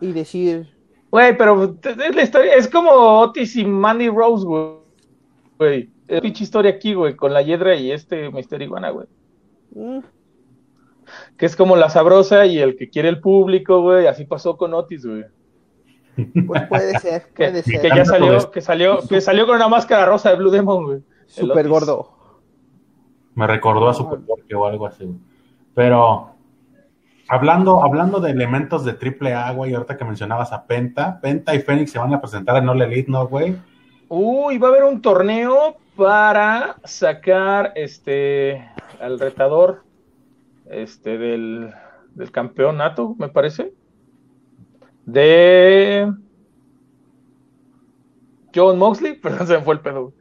y decir, Güey, pero es la historia, es como Otis y Mandy Rose, güey. Es pinche historia aquí, güey, con la Hiedra y este Mister Iguana, güey. "Mm, Que es como la sabrosa y el que quiere el público, güey. Así pasó con Otis, güey. pues puede ser, Que, puede que ser. ya salió, que salió, que salió con una máscara rosa de Blue Demon, güey. Otis. gordo. Me recordó a Superporque o algo así. Pero hablando, hablando de elementos de triple A, güey, ahorita que mencionabas a Penta, Penta y Fénix se van a presentar en All Elite, ¿no, güey? Uy, va a haber un torneo para sacar este al retador este, del, del campeonato, me parece, de John Moxley, perdón, se me fue el pedo.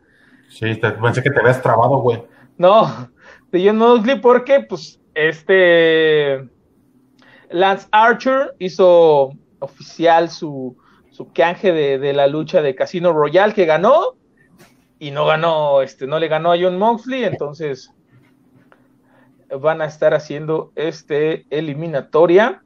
Sí, pensé que te habías trabado, güey. No, de John Moxley porque, pues, este Lance Archer hizo oficial su, su canje de, de, la lucha de Casino Royale que ganó y no ganó, este, no le ganó a John Moxley, entonces van a estar haciendo este eliminatoria.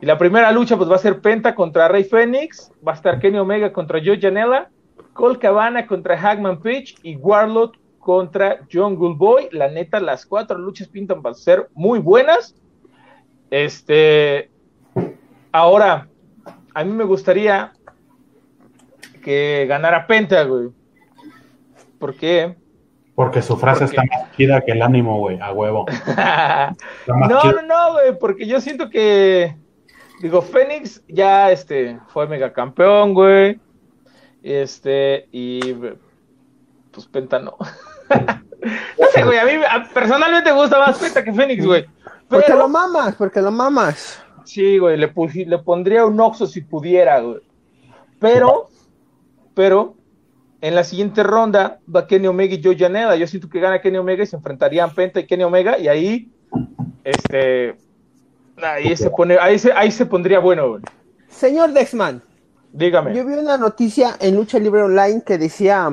Y la primera lucha pues va a ser Penta contra Rey Fénix, va a estar Kenny Omega contra Joe Janela, Cole Cabana contra Hagman Pitch y Warlord contra John Boy. La neta, las cuatro luchas pintan para ser muy buenas. Este, ahora, a mí me gustaría que ganara Penta, güey. ¿Por qué? Porque su frase está más chida que el ánimo, güey, a huevo. no, no, no, güey, porque yo siento que, digo, Fénix ya, este, fue mega campeón, güey. Este, y, pues Penta no. no sé, güey, a mí personalmente me gusta más Penta que Fénix, güey. Porque lo mamas, porque lo mamas. Sí, güey, le, le pondría un Oxo si pudiera, güey. Pero, pero, en la siguiente ronda va Kenny Omega y Joe Janela. Yo siento que gana Kenny Omega y se enfrentarían Penta y Kenny Omega y ahí, este, ahí se pone, ahí se, ahí se pondría bueno. Güey. Señor Dexman, dígame. Yo vi una noticia en Lucha Libre Online que decía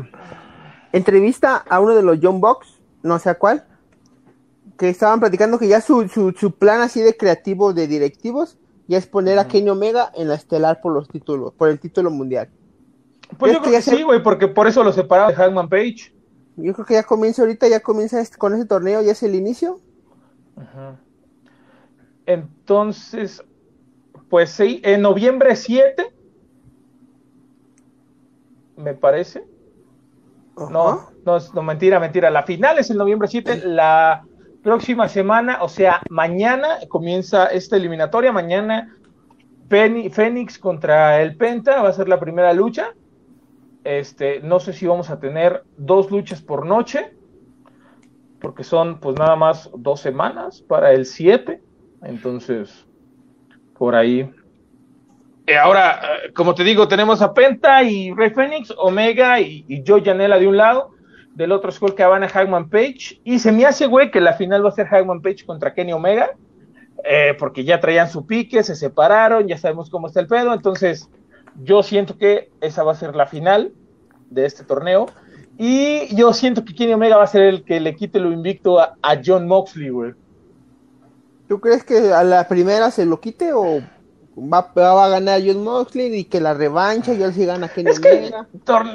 entrevista a uno de los John Box, no sé a cuál, que estaban platicando que ya su, su, su plan así de creativo de directivos ya es poner a Kenny Omega en la estelar por los títulos, por el título mundial. Pues yo creo que sí, güey, porque por eso lo separaron de Hangman Page. Yo creo que ya comienza ahorita, ya comienza este, con ese torneo, ya es el inicio. Entonces, pues sí, en noviembre 7, me parece. No, no, no, mentira, mentira. La final es en noviembre 7. La próxima semana, o sea, mañana comienza esta eliminatoria. Mañana Fénix contra el Penta va a ser la primera lucha. Este, no sé si vamos a tener dos luchas por noche, porque son pues nada más dos semanas para el 7. Entonces, por ahí. Eh, ahora, eh, como te digo, tenemos a Penta y Rey Phoenix, Omega y, y Joe Janela de un lado, del otro Skull Cabana, Hagman Page. Y se me hace, güey, que la final va a ser Hagman Page contra Kenny Omega, eh, porque ya traían su pique, se separaron, ya sabemos cómo está el pedo. Entonces, yo siento que esa va a ser la final de este torneo. Y yo siento que Kenny Omega va a ser el que le quite lo invicto a, John Moxley, güey. ¿Tú crees que a la primera se lo quite o va, va a ganar John Moxley y que la revancha y él sí gana Kenny es? Que,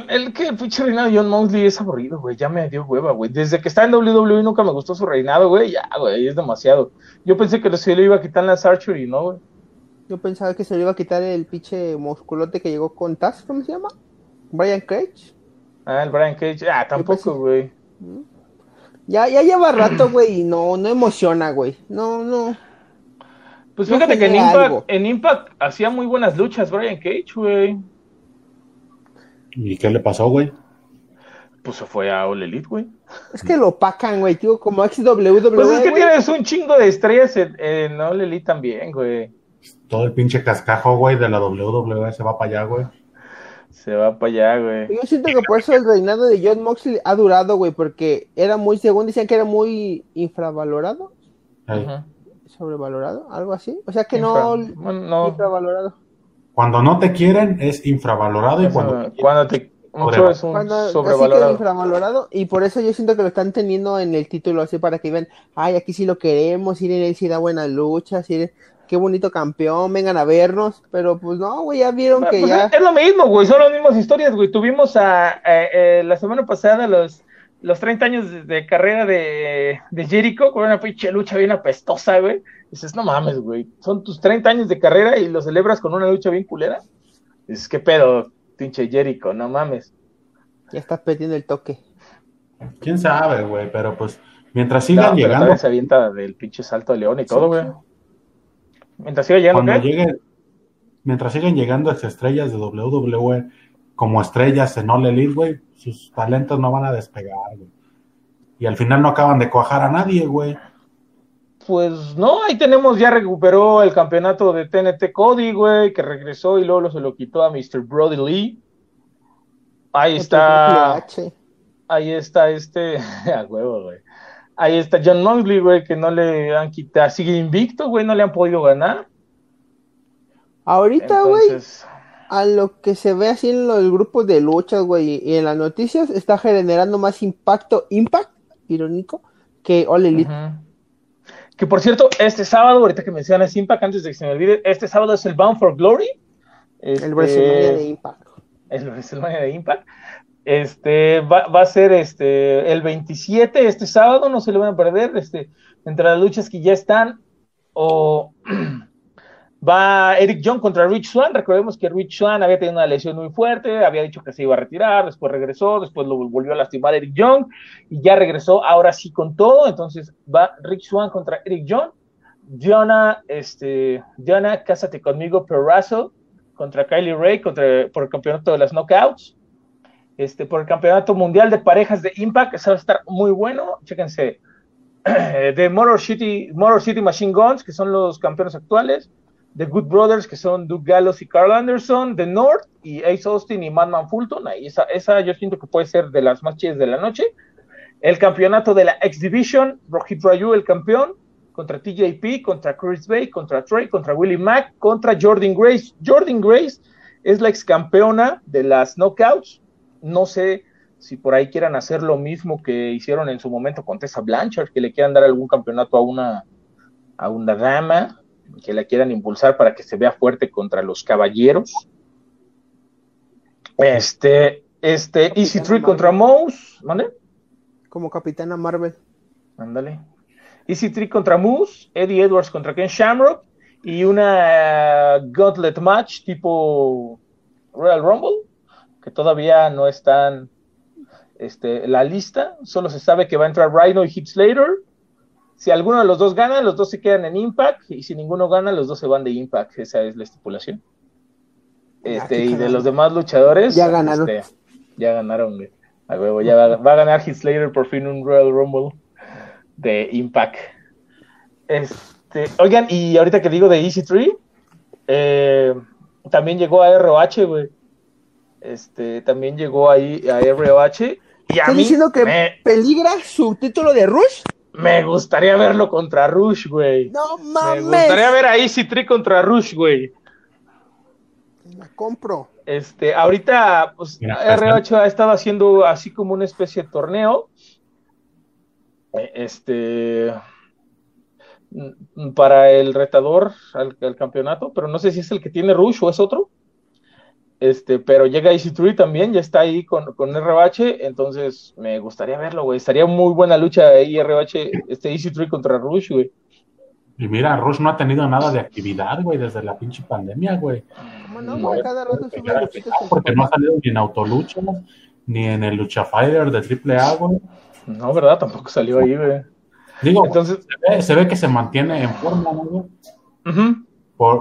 el que pinche reinado de John Moxley es aburrido, güey. Ya me dio hueva, güey. Desde que está en WWE nunca me gustó su reinado, güey. Ya, güey, es demasiado. Yo pensé que se lo iba a quitar en la Archer y no, güey. Yo pensaba que se le iba a quitar el pinche musculote que llegó con Taz, ¿cómo se llama? Brian Cage. Ah, el Brian Cage. Ah, tampoco, güey. Ya, ya lleva rato, güey, y no, no emociona, güey. No, no. Pues fíjate que en Impact, en Impact hacía muy buenas luchas Brian Cage, güey. ¿Y qué le pasó, güey? Pues se fue a All Elite, güey. Es que lo pacan, güey, tío, como XWW. Pues es que tienes un chingo de estrellas en, en All Elite también, güey. Todo el pinche cascajo, güey, de la WWE se va para allá, güey. Se va para allá, güey. Yo siento que por eso el reinado de John Moxley ha durado, güey, porque era muy, según decían que era muy infravalorado. Ajá. Sobrevalorado, algo así. O sea que no, no, infravalorado. Cuando no te quieren es infravalorado y cuando, cuando te mucho es un sobrevalorado. infravalorado y por eso yo siento que lo están teniendo en el título así para que vean, ay, aquí sí lo queremos, ir en él sí da buenas luchas, ir qué bonito campeón, vengan a vernos, pero pues no, güey, ya vieron que pues ya... Es lo mismo, güey, son las mismas historias, güey. Tuvimos a, eh, la semana pasada los, los 30 años de, carrera de, de, Jericho con una pinche lucha bien apestosa, güey. Dices, no mames, güey, son tus 30 años de carrera y lo celebras con una lucha bien culera. Dices, qué pedo, pinche Jericho, no mames. Ya estás perdiendo el toque. Quién sabe, güey, pero pues mientras sigan llegando. Se avienta del pinche salto de león y todo, güey. Mientras siga llegando. mientras siguen llegando estrellas de WWE como estrellas en All Elite, güey, sus talentos no van a despegar, güey. y al final no acaban de cuajar a nadie, güey. Pues no, ahí tenemos, ya recuperó el campeonato de TNT Cody, güey, que regresó y luego se lo quitó a Mr. Brody Lee. Ahí está. Ahí está este. a huevo, güey. Ahí está John Moxley, güey, que no le han quitado. Sigue invicto, güey, no le han podido ganar. Ahorita, güey, a lo que se ve así en los grupos de luchas, güey, y en las noticias, está generando más impacto, impact, irónico, que All Elite. Que por cierto, este sábado, ahorita que mencionas Impact, antes de que se me olvide, este sábado es el Bound for Glory. el WrestleMania de Impact. El WrestleMania de Impact. Este va, va, a ser este el 27, este sábado, no se le van a perder. Este, entre las luchas que ya están, o va Eric Young contra Rich Swan. Recordemos que Rich Swan había tenido una lesión muy fuerte, había dicho que se iba a retirar, después regresó, después lo volvió a lastimar Eric Young y ya regresó ahora sí con todo. Entonces va Rich Swan contra Eric Young. Diana, este, Diana, cásate conmigo, Perrazo contra Kylie Ray contra, por el campeonato de las knockouts. Este, por el campeonato mundial de parejas de Impact, eso va a estar muy bueno. Chéquense. de Motor City, Motor City Machine Guns, que son los campeones actuales. The Good Brothers, que son Doug Gallows y Carl Anderson, The North y Ace Austin y Madman Fulton. Ahí esa, esa yo siento que puede ser de las más chidas de la noche. El campeonato de la X Division, Rohit Raju, el campeón, contra TJP, contra Chris Bay, contra Trey, contra Willie Mack, contra Jordan Grace. Jordan Grace es la ex campeona de las knockouts. No sé si por ahí quieran hacer lo mismo que hicieron en su momento con Tessa Blanchard, que le quieran dar algún campeonato a una, a una dama que la quieran impulsar para que se vea fuerte contra los caballeros. Este, este, Easy Tree contra Moose, ¿vale? Como Capitana Marvel. Ándale. Easy Tree contra Moose, Eddie Edwards contra Ken Shamrock y una uh, Gauntlet Match tipo Royal Rumble, que todavía no están este, la lista, solo se sabe que va a entrar Rhino y Heath Slater si alguno de los dos gana, los dos se quedan en Impact, y si ninguno gana, los dos se van de Impact. Esa es la estipulación. Ah, este, y de los demás luchadores, ya ganaron. Este, ya ganaron, güey. A huevo, ya va, a ganar Heath Slater por fin un Royal Rumble de Impact. Este, oigan, y ahorita que digo de Easy Tree, eh, también llegó a ROH, güey. Este, también llegó ahí a ROH. Y a ¿Estás diciendo que peligra su título de Rush? Me gustaría verlo contra Rush, güey. No mames. Me gustaría ver a Easy Tree contra Rush, güey. La compro. Este, ahorita, pues, R8 ha estado haciendo así como una especie de torneo. Este. Para el retador al, al campeonato, pero no sé si es el que tiene Rush o es otro. Este, pero llega Easy Tree también, ya está ahí con, con RBH, entonces me gustaría verlo, güey. Estaría muy buena lucha ahí RBH, este Easy Tree contra Rush, güey. Y mira, Rush no ha tenido nada de actividad, güey, desde la pinche pandemia, güey. no, güey? Cada rato Porque no ha salido ni en Autolucha, ni en el Lucha Fighter de AAA, güey. No, ¿verdad? Tampoco salió ahí, güey. Digo, entonces se ve, que se mantiene en forma, ¿no, güey?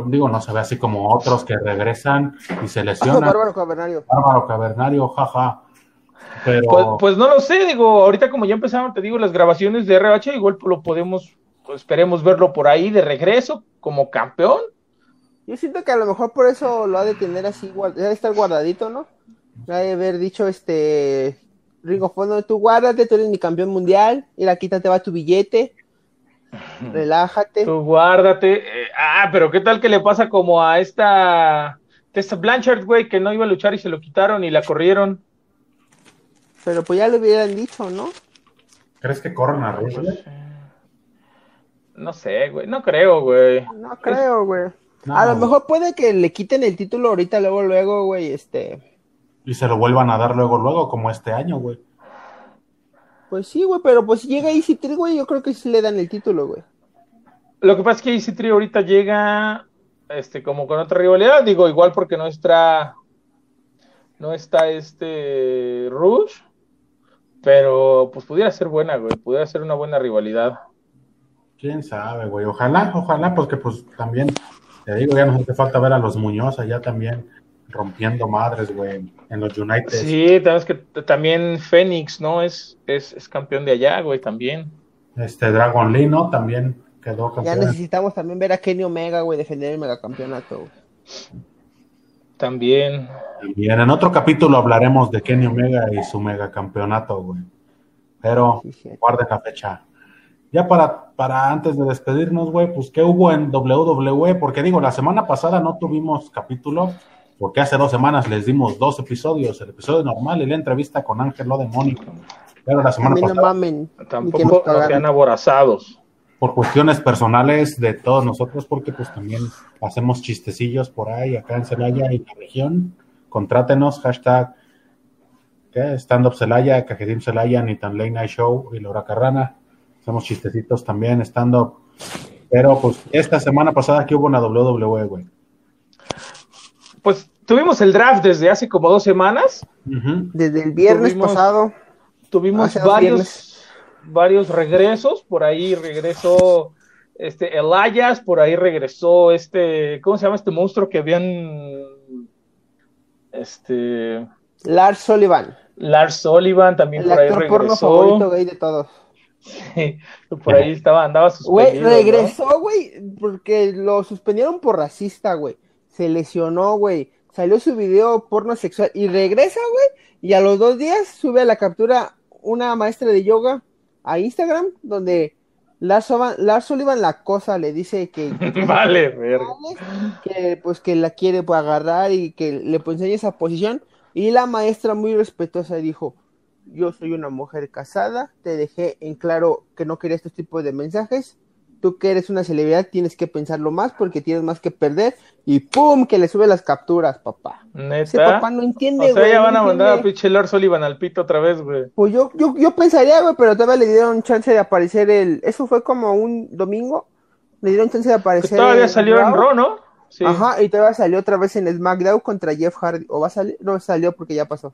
Digo, no se ve así como otros que regresan y se lesionan. Bárbaro Cavernario. Bárbaro Cavernario, jaja. Pero... Pues, pues, no lo sé, digo, ahorita como ya empezaron, te digo, las grabaciones de RH, igual lo podemos, pues, esperemos verlo por ahí de regreso como campeón. Yo siento que a lo mejor por eso lo ha de tener así, debe estar guardadito, ¿no? Ha de haber dicho, este, Ringo Fondo, tú guárdate, tú eres mi campeón mundial, y aquí te va tu billete, Relájate. Tú guárdate. Eh, ah, pero ¿qué tal que le pasa como a esta Tessa Blanchard, güey, que no iba a luchar y se lo quitaron y la corrieron? Pero pues ya le hubieran dicho, ¿no? ¿Crees que corran a Rush? No sé, güey. No creo, güey. No creo, güey. A lo mejor puede que le quiten el título ahorita, luego, luego, güey, este. Y se lo vuelvan a dar luego, luego, como este año, güey. Pues sí, güey, pero pues si llega Easy Tree, güey, yo creo que sí le dan el título, güey. Lo que pasa es que Easy Tree ahorita llega este como con otra rivalidad, digo, igual porque no está no está este Rush, pero pues pudiera ser buena, güey, pudiera ser una buena rivalidad. Quién sabe, güey, ojalá, ojalá, porque pues también, te digo, ya nos hace falta ver a los Muñoz allá también rompiendo madres, güey, en los United. Sí, también, que, también Fénix, ¿no? Es, es, es campeón de allá, güey, también. Este Dragon Lee, ¿no? También quedó Ya necesitamos también ver a Kenny Omega, güey, defender el megacampeonato. güey. También. Bien, en otro capítulo hablaremos de Kenny Omega y su megacampeonato, güey. Pero Sí, sí. guarden la fecha. Ya para, para antes de despedirnos, güey, pues ¿qué hubo en WWE? Porque digo, la semana pasada no tuvimos capítulo, porque hace dos semanas les dimos dos episodios, el episodio normal y la entrevista con Ángel Lo Demónico. Pero la A semana mí no pasada, mamen. Tampoco sean aborazados. Por cuestiones personales de todos nosotros, porque pues también hacemos chistecillos por ahí, acá en Celaya y la región, contrátenos, hashtag ¿qué? Stand Up Celaya, Cajetín Celaya, Nitan Late Night Show y Laura Carrana. Hacemos chistecitos también, stand up. Pero pues esta semana pasada que hubo una WWE, güey. Pues tuvimos el draft desde hace como dos semanas. Desde el viernes Tuvimos- pasado. Tuvimos varios, viernes. Varios regresos. Por ahí regresó este Elias, por ahí regresó este, ¿cómo se llama este monstruo que habían? Este Lars Sullivan. Lars Sullivan también El por ahí actor porno favorito regresó. gay de todos. Sí, por ahí estaba, andaba suspendido. regresó, güey, porque lo suspendieron por racista, güey. Se lesionó, güey. Salió su video porno sexual y regresa, güey. Y a los dos días sube a la captura una maestra de yoga a Instagram donde Lars Sullivan la acosa, le dice que, Vale, verga. que pues que la quiere pues, agarrar y que le pues, enseñe esa posición. Y la maestra muy respetuosa dijo, yo soy una mujer casada, te dejé en claro que no quería estos tipos de mensajes. Tú que eres una celebridad tienes que pensarlo más porque tienes más que perder. Y ¡pum! que le sube las capturas, papá. Ese Neta. papá no entiende, O sea, güey, ya no van a mandar a pinche Lars Sullivan al pito otra vez, güey. Pues yo, yo, yo pensaría, güey, pero todavía le dieron chance de aparecer el... Eso fue como un domingo. Le dieron chance de Que aparecer todavía salió en. Raw, ¿no? Sí. Ajá, y todavía salió otra vez en SmackDown contra Jeff Hardy. ¿O va a salir? No salió porque ya pasó.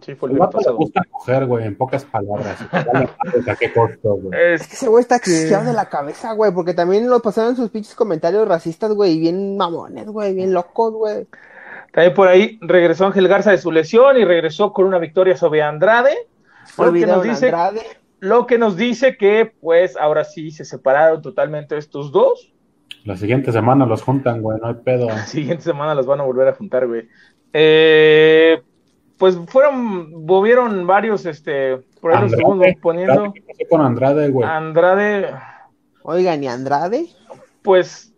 Sí, fue el El vato le gusta coger, güey, en pocas palabras. ¿A qué costo, güey? Es que ese güey está exagerado de la cabeza, güey, porque también lo pasaron sus pinches comentarios racistas, güey, y bien mamones, güey, bien locos, güey. También por ahí regresó Ángel Garza de su lesión y regresó con una victoria sobre Andrade. Lo que, nos dice, Andrade. lo que nos dice que, pues, ahora sí se separaron totalmente estos dos. La siguiente semana los juntan, güey, no hay pedo. La siguiente semana los van a volver a juntar, güey. Eh, pues fueron, movieron varios, este, por ahí los Andrade, poniendo. Andrade, ¿Qué pasó con Andrade, güey? Andrade, Oigan, ¿y Andrade? pues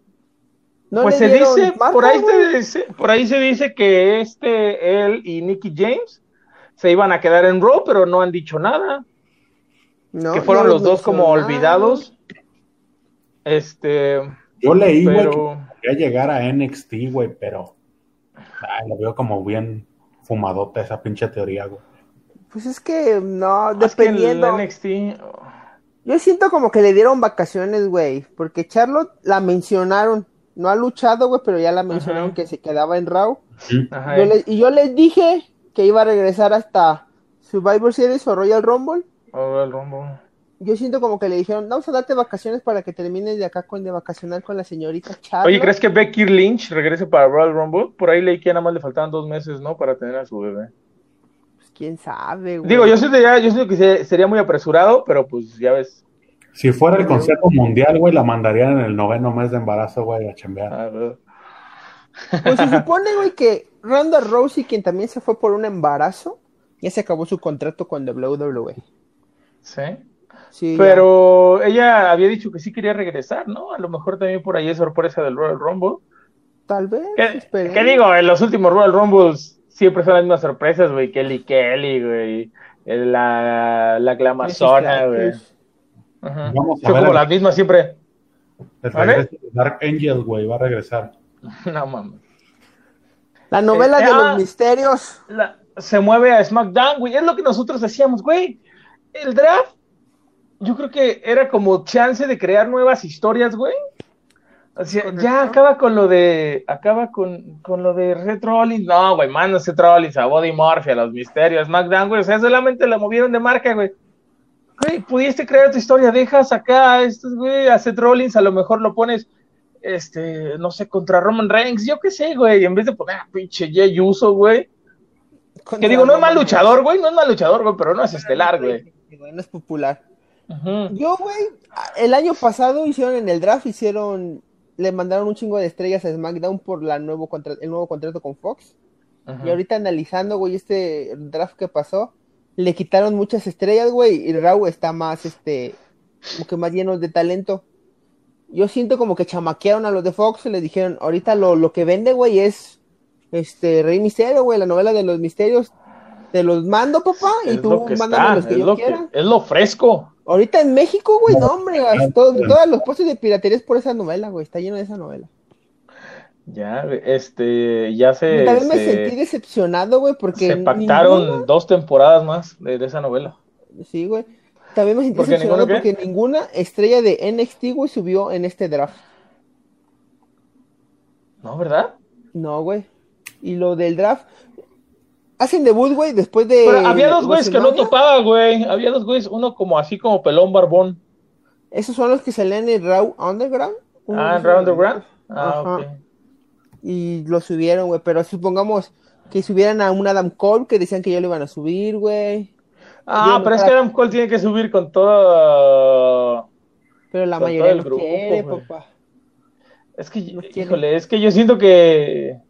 ¿No pues se dice, por ahí güey? se dice, por ahí se dice que este, él y Nicky James se iban a quedar en Raw, pero no han dicho nada. No, que fueron no los dos como olvidados. Este, Yo leí, güey, pero que quería llegar a NXT, güey, pero ay, lo veo como bien fumadota esa pinche teoría, güey. Pues es que, no, es que el dependiendo. NXT, Yo siento como que le dieron vacaciones, güey, porque Charlotte la mencionaron. No ha luchado, güey, pero ya la mencionaron Ajá. que se quedaba en Raw. ajá, Yo le- y yo les dije que iba a regresar hasta Survivor Series o Royal Rumble. el Rumble. Yo siento como que le dijeron, vamos a darte vacaciones para que termines de acá con de vacacional con la señorita Charlotte. Oye, ¿crees que Becky Lynch regrese para Royal Rumble? Por ahí leí que nada más le faltaban dos meses, ¿no? Para tener a su bebé. Pues, quién sabe, güey. Digo, yo siento, ya, yo siento que se- sería muy apresurado, pero pues ya ves. Si fuera el Consejo Mundial, güey, la mandarían en el noveno mes de embarazo, güey, a chambear. a ver. Pues se supone, güey, que Ronda Rousey, quien también se fue por un embarazo, ya se acabó su contrato con WWE. Sí. Sí, ya. Pero ella había dicho que sí quería regresar, ¿no? A lo mejor también por ahí es sorpresa del Royal Rumble. tal vez. ¿Qué, digo? En los últimos Royal Rumbles siempre son las mismas sorpresas, güey. Kelly Kelly, güey. La, la glamazona, güey. Ajá. Vamos a Son ver como el- las mismas siempre. Dark Angel, güey, va a regresar. No mames. La novela Eh, de ah. los misterios. La- se mueve a SmackDown, güey. Es lo que nosotros decíamos, güey. El draft, yo creo que era como chance de crear nuevas historias, güey. O sea, ya acaba con lo de. Acaba con, con lo de Seth Rollins. No, güey, manda a Seth Rollins a Body Murphy, a los misterios, SmackDown, güey. O sea, solamente la movieron de marca, güey. Güey, pudiste crear tu historia, dejas acá a estos, güey, a Seth Rollins, a lo mejor lo pones este, no sé, contra Roman Reigns, yo qué sé, güey, en vez de poner a pinche Jey Uso, güey. Que digo, no es mal luchador, güey, no es mal luchador, güey, pero no es estelar, güey. No es popular. Yo, güey, el año pasado hicieron en el draft, hicieron, le mandaron un chingo de estrellas a SmackDown por la nuevo el nuevo contrato con Fox. Y ahorita analizando, güey, este draft que pasó, le quitaron muchas estrellas, güey, y Raw está más, este, como que más lleno de talento. Yo siento como que chamaquearon a los de Fox y le dijeron, ahorita lo, lo que vende, güey, es este Rey Misterio, güey, la novela de los misterios. Te los mando, papá, y tú mándame los que yo quiera. es lo fresco. Ahorita en México, güey, no, hombre, todos, los puestos de piratería es por esa novela, güey, está lleno de esa novela. Ya, este, ya se. También me sentí decepcionado, güey, porque. Se pactaron dos temporadas más de, esa novela. Sí, güey. También me sentí decepcionado porque ninguna estrella de NXT, güey, subió en este draft. No, ¿verdad? No, güey. Y lo del draft, hacen debut, güey, después de. Pero había dos güeyes que no topaba, güey. Había dos güeyes, uno como así como pelón barbón. ¿Esos son los que salían en Raw Underground? Ah, en Raw Underground. Ah, ok. Y lo subieron, güey. Pero supongamos que subieran a un Adam Cole que decían que ya lo iban a subir, güey. Ah, pero es que Adam Cole tiene que subir con todo. Pero la mayoría lo quiere, papá. Es que, híjole, es que yo siento que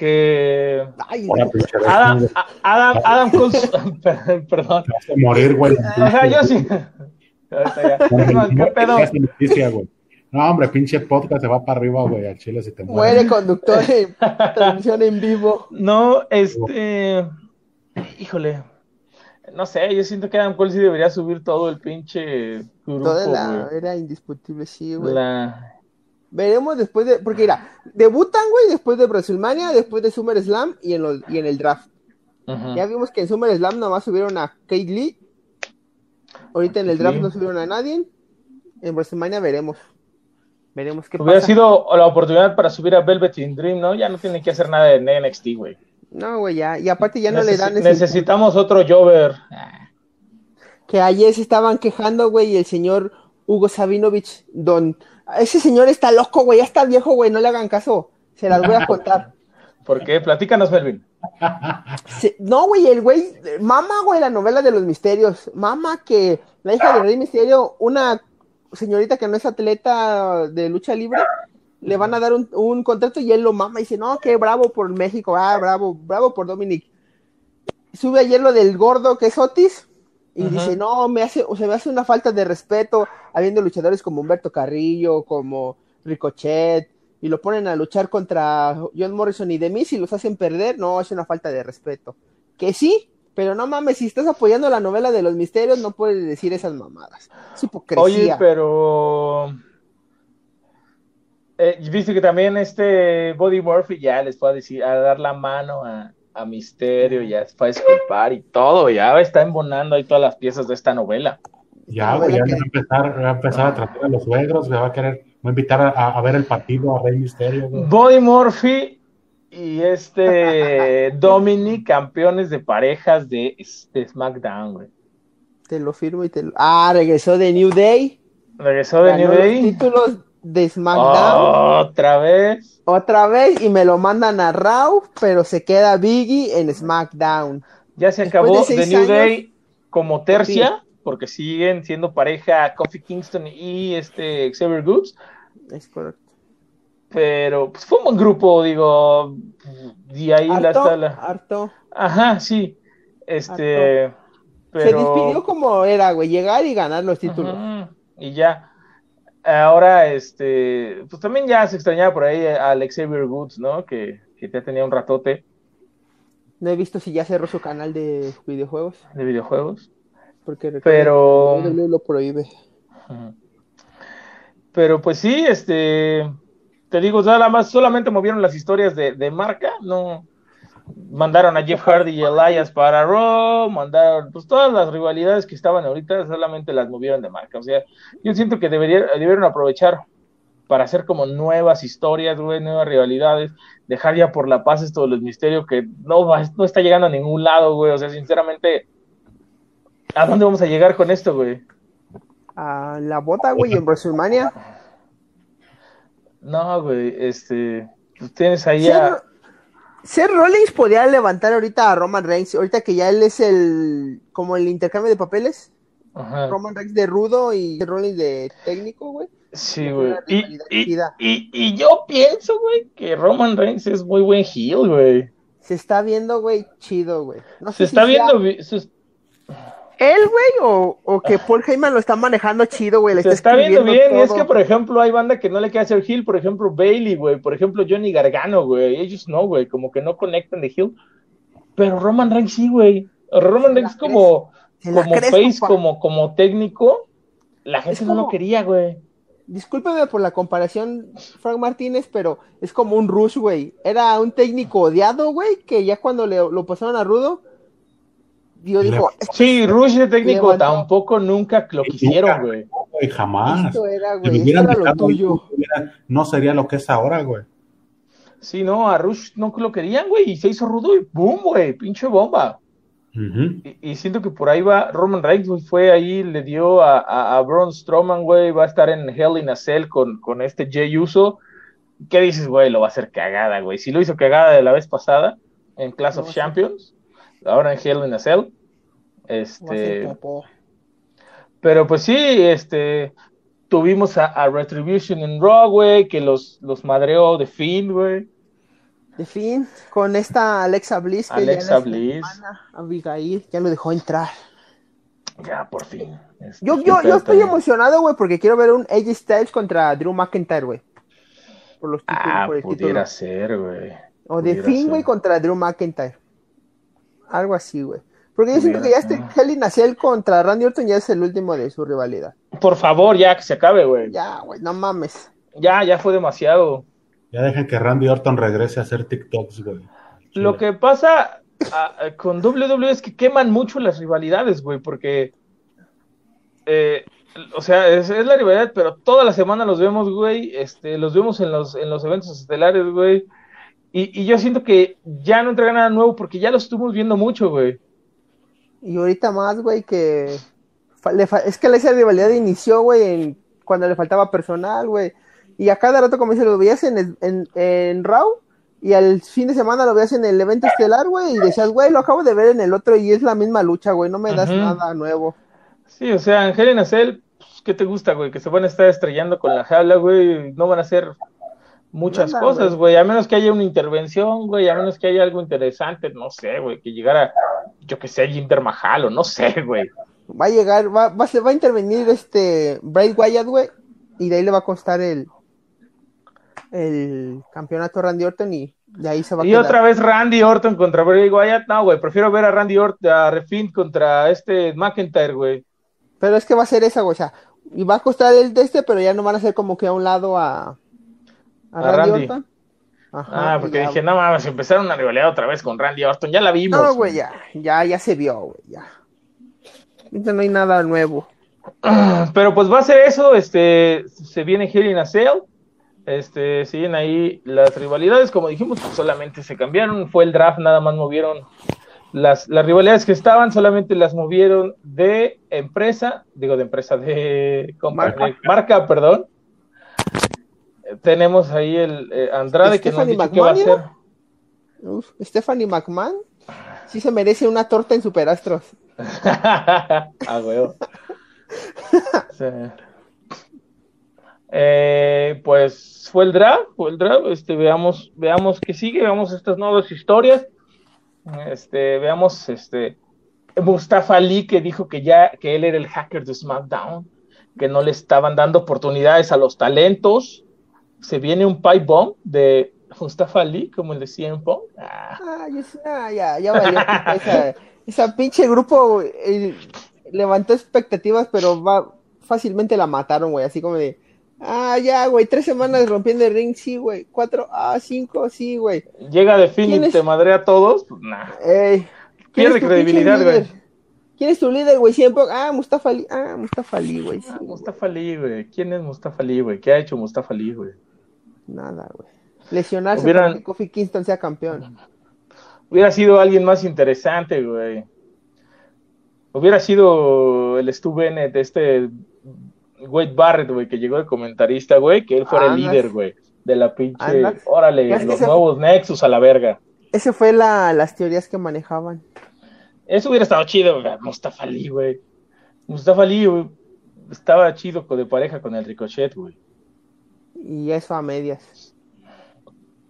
que Adam, Adam, Adam perdón. morir, güey. yo sí. ¿Qué pedo? No, hombre, pinche podcast se va para arriba, güey, al chile si te muere. Muere conductor en transmisión en vivo. No, este. Híjole. No sé, yo siento que Adam Cole sí debería subir todo el pinche grupo. Toda la era indiscutible, sí, güey. La Veremos después de. Porque mira, debutan, güey, después de WrestleMania, después de Summer Slam y en, los, y en el draft. Ya vimos que en Summer Slam nada más subieron a Kate Lee. Ahorita en el draft no subieron a nadie. En WrestleMania veremos. Veremos qué Hubiera sido la oportunidad para subir a Velvet in Dream, ¿no? Ya no tienen que hacer nada de NXT, güey. No, güey, ya. Y aparte ya no le dan. Necesitamos otro Jover. Que ayer se estaban quejando, güey, y el señor Hugo Sabinovich, don ese señor está loco, güey, ya está viejo, güey, no le hagan caso. Se las voy a contar. ¿Por qué? Platícanos, Melvin. no, güey, el güey, mama, güey, la novela de los misterios. Mama que la hija del rey misterio, una señorita que no es atleta de lucha libre, le van a dar un, contrato y él lo mama y dice, no, qué bravo por México, ah, bravo, bravo por Dominic. Sube ayer lo del gordo que es Otis y dice, no, me hace, o sea, me hace una falta de respeto habiendo luchadores como Humberto Carrillo, como Ricochet, y lo ponen a luchar contra John Morrison y Demis y los hacen perder, no, es una falta de respeto. Que sí, pero no mames, si estás apoyando la novela de los misterios, no puedes decir esas mamadas. Es hipocresía. Oye, pero... Eh, Viste que también este Body Murphy ya les puede decir, a dar la mano a, a Misterio, ya va a disculpar y todo, ya está embonando ahí todas las piezas de esta novela. Ya, güey, ya va a empezar, va a empezar a tratar a los suegros, va a querer, va a invitar a, ver el partido a Rey Misterio. Body Murphy y este Dominic, campeones de parejas de, SmackDown, güey. Te lo firmo y te lo... Ah, regresó de New Day. Regresó de New Day. títulos de SmackDown. Otra vez. Otra vez y me lo mandan a Raw, pero se queda Biggie en SmackDown. Ya se acabó de, New Day como tercia, porque siguen siendo pareja Kofi Kingston y este Xavier Goods. Es correcto. Pero pues, fue un buen grupo, digo. Y ahí la está la. Harto. Ajá, sí. Este. Se despidió como era, güey, llegar y ganar los títulos. Y ya ahora, este, pues también ya se extrañaba por ahí a Xavier Woods, ¿no? Que, que ya tenía un ratote. No he visto si ya cerró su canal de videojuegos. De videojuegos. Porque pero lo prohíbe. Pero pues sí, este, te digo, nada más, solamente movieron las historias de, de marca, no, mandaron a Jeff Hardy y Elias para Raw, mandaron, pues todas las rivalidades que estaban ahorita solamente las movieron de marca. O sea, yo siento que debería, debieron aprovechar para hacer como nuevas historias, nuevas rivalidades, dejar ya por la paz esto de los misterios que no, no está llegando a ningún lado, güey. O sea, sinceramente, ¿a dónde vamos a llegar con esto, güey? A la bota, güey, en WrestleMania. No, güey, este. Tú tienes ahí a. Seth Rollins podría levantar ahorita a Roman Reigns, ahorita que ya él es el, como el intercambio de papeles, Ajá. Roman Reigns de rudo y Seth Rollins de técnico, güey. Sí, güey. Y, y, y, y yo pienso, güey, que Roman Reigns es muy buen heel, güey. Se está viendo, güey, chido, güey. No Se sé está si viendo. Se, o, o que Paul Heyman lo está manejando chido, güey. le se está viendo bien. Y es que, por ejemplo, hay banda que no le queda hacer heel. Por ejemplo, Bailey, güey. Por ejemplo, Johnny Gargano, güey. Ellos no, güey. Como que no conectan de heel. Pero Roman Reigns sí, güey. Roman Reigns como, como face, como, como técnico. La gente no lo quería, güey. Discúlpeme por la comparación, Frank Martínez, pero es como un Rush, güey. Era un técnico odiado, güey, que ya cuando le, lo pasaron a Rudo, Sí, Rush de técnico tampoco nunca lo quisieron, güey. Güey, jamás. esto era, Si güey, esto hubieran era lo tuyo. hubiera- no sería lo que es ahora, güey. Sí, no, a Rush no lo querían, güey, y se hizo rudo y ¡boom, güey! Pinche bomba. Y, y siento que por ahí va Roman Reigns, güey, fue ahí, le dio a, a, a Braun Strowman, güey, va a estar en Hell in a Cell con, con este Jay Uso. ¿Qué dices, güey? Lo va a hacer cagada, güey. Si lo hizo cagada de la vez pasada en Clash No, of sí. Champions, ahora en Hell in a Cell. Este, pero pues sí, este, tuvimos a, a Retribution en Raw, güey, que los, los madreó de fin, güey. De fin, con esta Alexa Bliss, que Alexa ya la Bliss. hermana Abigail, ya lo dejó entrar. Ya, por fin. Este, Yo, yo, yo estoy emocionado, güey, porque quiero ver un AJ Styles contra Drew McIntyre, güey. Por los títulos, Ah, por el pudiera título. ser, güey. O de Finn, güey, contra Drew McIntyre. Algo así, güey. Porque yo siento que ya este ser. Hell in a Cell contra Randy Orton ya es el último de su rivalidad. Por favor, ya que se acabe, güey. Ya, Ya, güey, no mames. ya, fue demasiado. Ya dejen que Randy Orton regrese a hacer TikToks, güey. Lo que pasa ah, con WWE es que queman mucho las rivalidades, güey, porque. eh, o sea, es, es la rivalidad, pero toda la semana los vemos, güey. Este, los vemos en los, en los eventos estelares, güey. Y, y yo siento que ya no entrega nada nuevo porque ya lo estuvimos viendo mucho, güey. Y ahorita más, güey, que es que esa rivalidad inició, güey, en- cuando le faltaba personal, güey. Y a cada rato, como dice, lo veías en, el- en, en Raw y al fin de semana lo veías en el evento estelar, güey, y decías, güey, lo acabo de ver en el otro y es la misma lucha, güey, no me das nada nuevo. Sí, o sea, en Hell in a Cell, pues, ¿qué te gusta, güey? Que se van a estar estrellando con la jaula, güey. No van a hacer muchas cosas, güey. A menos que haya una intervención, güey. A menos que haya algo interesante, no sé, güey. Que llegara, yo que sé, Jinder Mahal o no sé, güey. Va a llegar, va, va, se va a intervenir este Bray Wyatt, güey, y de ahí le va a costar el, el campeonato Randy Orton y de ahí se va a Y quedar. otra vez Randy Orton contra Bray Wyatt. No, güey. Prefiero ver a Randy Orton, a Refin contra este McIntyre, güey. Pero es que va a ser esa, güey, o sea, y va a costar el de este, pero ya no van a ser como que a un lado a, a A Randy, Randy. Orton. Ajá, Ah, porque dije, no mames, empezaron una rivalidad otra vez con Randy Orton. Ya la vimos. No, güey, ya, ya, ya se vio, güey, ya. Ahorita no hay nada nuevo. Pero pues va a ser eso, este, se viene Hell in a Cell, este, siguen ahí las rivalidades, como dijimos, pues, solamente se cambiaron, fue el draft, nada más movieron las, las rivalidades que estaban, solamente las movieron de empresa, digo de empresa, de compa- Marca. de marca, perdón. Tenemos ahí el eh, Andrade que nos dicho que va a McMahon, ser. Uf, Stephanie McMahon sí se merece una torta en Superastros. ah, huevo. Sí. Eh, pues fue el draft, fue el draft. Este, veamos, veamos qué sigue, veamos estas nuevas historias. Este, veamos, este, Mustafa Ali que dijo que ya, que él era el hacker de SmackDown, que no le estaban dando oportunidades a los talentos. Se viene un pipe bomb de Mustafa Ali, como el de CM Punk. Ah. Ah, ya, ya valió. esa, esa pinche grupo eh, levantó expectativas, pero va fácilmente la mataron, güey. Así como de, ah, ya, güey, tres semanas rompiendo el ring, sí, güey. Cuatro, ah, cinco, sí, güey. Llega de fin ¿Quién y es? te madrea a todos, pues nah. Ey, ¿quién Pierde credibilidad, güey. ¿Quién es tu líder, güey? Siempre, ah, Mustafa Ali, ah, Mustafa Ali, güey. sí, Ah. Mustafa Ali, güey. ¿Quién es Mustafa Ali, güey? ¿Qué ha hecho Mustafa Ali, güey? Nada, güey. Lesionarse Hubieran- para que Kofi Kingston sea campeón. Hubiera sido alguien más interesante, güey. Hubiera sido el Stu Bennett, este Wade Barrett, güey, que llegó de comentarista, güey, que él fuera Ah, el líder, güey. de la pinche. Anda. Órale, los nuevos Nexus a la verga. Ese fue la, las teorías que manejaban. Eso hubiera estado chido, güey. Mustafa Ali, güey. Mustafa Ali, güey, estaba chido de pareja con el Ricochet, güey. Y eso a medias.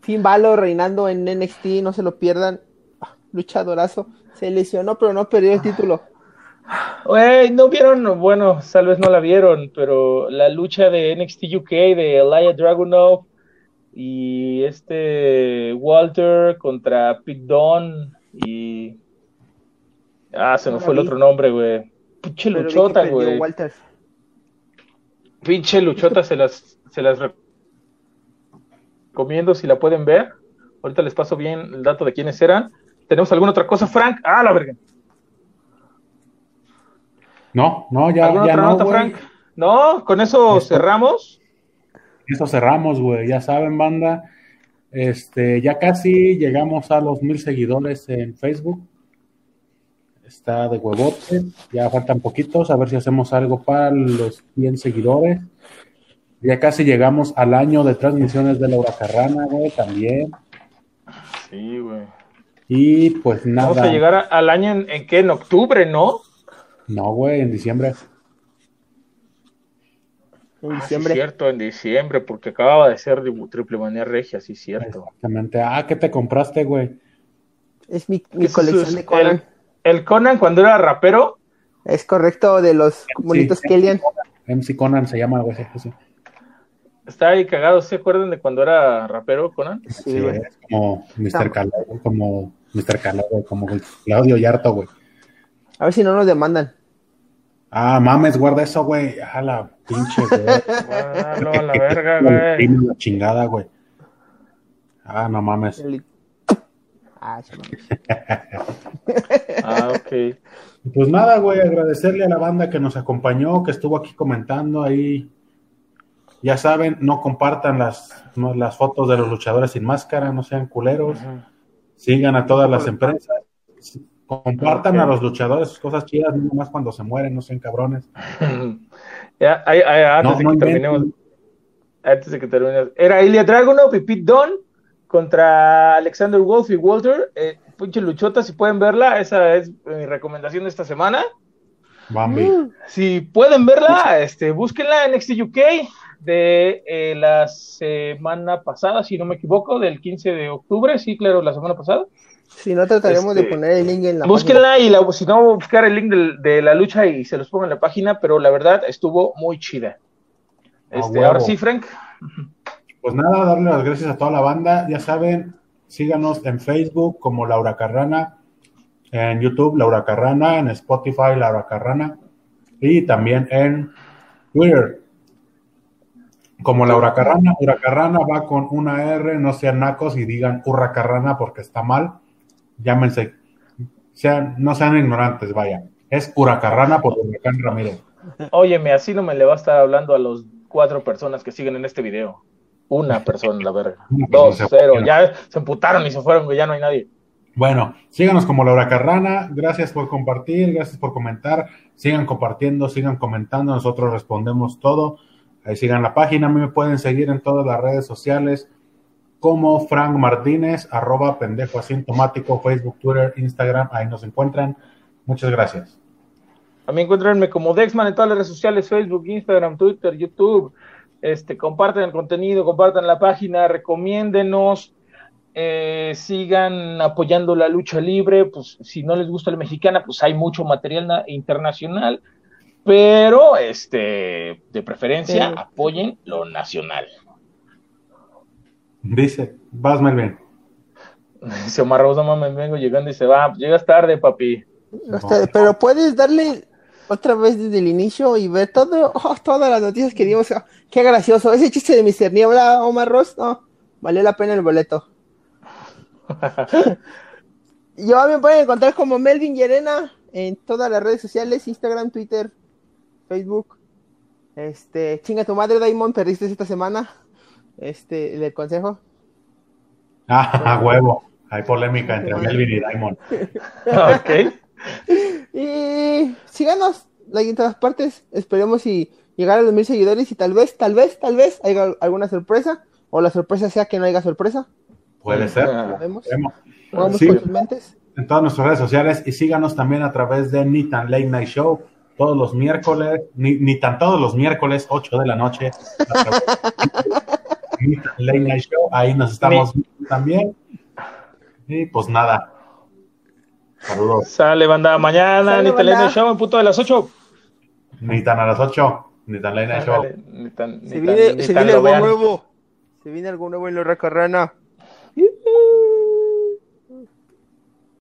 Finn Balor reinando en NXT, no se lo pierdan. Ah, Luchadorazo. Se lesionó, pero no perdió el título. Güey, ¿no vieron? Bueno, tal vez no la vieron, pero la lucha de NXT UK de Elia Dragunov y este Walter contra Pete Dunne y... Ah, se me fue el otro nombre, güey. Pinche luchota, güey. Pinche luchota, se las, se las recomiendo si la pueden ver. Ahorita les paso bien el dato de quiénes eran. ¿Tenemos alguna otra cosa, Frank? Ah, la verga. No, no, ya, ¿Alguna ya otra no, nota. Frank? No, con eso Esto- cerramos. Eso cerramos, güey. Ya saben, banda. Este, ya casi llegamos a los mil seguidores en Facebook. Está de huevote. Ya faltan poquitos. A ver si hacemos algo para los 100 seguidores. Ya casi llegamos al año de transmisiones de Laura Carrana, güey, también. Sí, güey. Y pues nada. Vamos a llegar a- al año en, en qué? En octubre, ¿no? No, güey, en diciembre. En Ah, sí, cierto, en diciembre, porque acababa de ser de Triple Manía Regia, sí, cierto. Exactamente. Ah, ¿qué te compraste, güey? es mi, mi colección es de Conan. El, el Conan cuando era rapero, Es correcto, de los bonitos Sí. Kellyan. MC Conan se llama, güey. sí, sí. Está ahí cagado, ¿se acuerdan de cuando era rapero, Conan? Sí, Sí, güey. es como Mr. Calor, como Mr. Güey, como Claudio Yarto, güey. A ver si no nos demandan. Ah, mames, guarda eso, güey. A la pinche, güey. Guárdalo a la verga, güey. la chingada, güey. Ah, no mames. El- Ah, sí, mames. Ah, ok. Pues nada, güey, agradecerle a la banda que nos acompañó, que estuvo aquí comentando ahí. Ya saben, no compartan las, no, las fotos de los luchadores sin máscara, no sean culeros. Sigan a todas las empresas. Compartan a los luchadores cosas chidas, no más cuando se mueren, no sean cabrones. Ya, antes No, de no que terminemos, antes de que terminemos, era Ilya Dragunov y Pete Dunne contra Alexander Wolf y Walter. Eh, pinche luchota, si pueden verla, esa es mi recomendación de esta semana. Bambi. Si pueden verla, este, búsquenla en NXT UK de eh, la semana pasada, si no me equivoco, del 15 de octubre, sí, claro, la semana pasada. Si no, trataremos de Este, poner el link en la página. Búsquenla y la, si no, buscar el link de, la lucha y se los pongo en la página, pero la verdad estuvo muy chida. A Este, ahora sí, Frank. Pues nada, darle las gracias a toda la banda. Ya saben, síganos en Facebook como Laura Carrana, en YouTube Laura Carrana, en Spotify Laura Carrana y también en Twitter. Como Laura Carrana, Laura Carrana va con una R, no sean nacos y digan Urra Carrana porque está mal. Llámense, sean, no sean ignorantes, vaya. Es Huracarrana por Huracán Ramírez. Óyeme, así no me le va a estar hablando a los cuatro personas que siguen en este video. Una persona, la verga. Dos, cero. Ya se emputaron y se fueron, ya no hay nadie. Bueno, síganos como Laura Carrana. Gracias por compartir, gracias por comentar. Sigan compartiendo, sigan comentando. Nosotros respondemos todo. Ahí sigan la página. A mí me pueden seguir en todas las redes sociales como Frank Martínez, arroba pendejo asintomático, Facebook, Twitter, Instagram. Ahí nos encuentran. Muchas gracias. A mí encuentrenme como Dexman en todas las redes sociales, Facebook, Instagram, Twitter, YouTube. Este, compartan el contenido, compartan la página, recomiéndenos, eh, sigan apoyando la lucha libre. Pues si no les gusta la mexicana, pues hay mucho material na- internacional, pero este, de preferencia Sí. apoyen lo nacional. Dice, vas Melvin. Dice Omar Rose, no mames, vengo llegando y se va. Llegas tarde, papi. Hasta- pero puedes darle otra vez desde el inicio y ver todo, oh, todas las noticias que dimos. Ah, Qué gracioso. Ese chiste de Mr. Niebla, Omar Ross, no, valió la pena el boleto. Yo me pueden encontrar como Melvin Llerena en todas las redes sociales, Instagram, Twitter, Facebook. Este, chinga tu madre, Daimon, perdiste esta semana. Este, del consejo. Ah, a huevo. Hay polémica entre Melvin y Diamond. ok. Y síganos en todas partes. Esperemos y llegar a los mil seguidores y tal vez, tal vez, tal vez haya alguna sorpresa. O la sorpresa sea que no haya sorpresa. Puede ser. Vemos. Vemos. Vamos Sí. con sus mentes. en todas nuestras redes sociales y síganos también a través de Nitan Late Night Show todos los miércoles, ni, ni tan todos los miércoles, 8 de la noche. Late Night Show, ahí nos estamos viendo también. Y pues nada. Saludos. Sale, banda. Mañana, Sale, ni te banda. show en punto de las 8. Ni tan a las 8, ni tan Late Night Show. Ni tan, ni Se tan- viene, ni se tan viene algo vean. nuevo. Se viene algo nuevo en la Racarrana.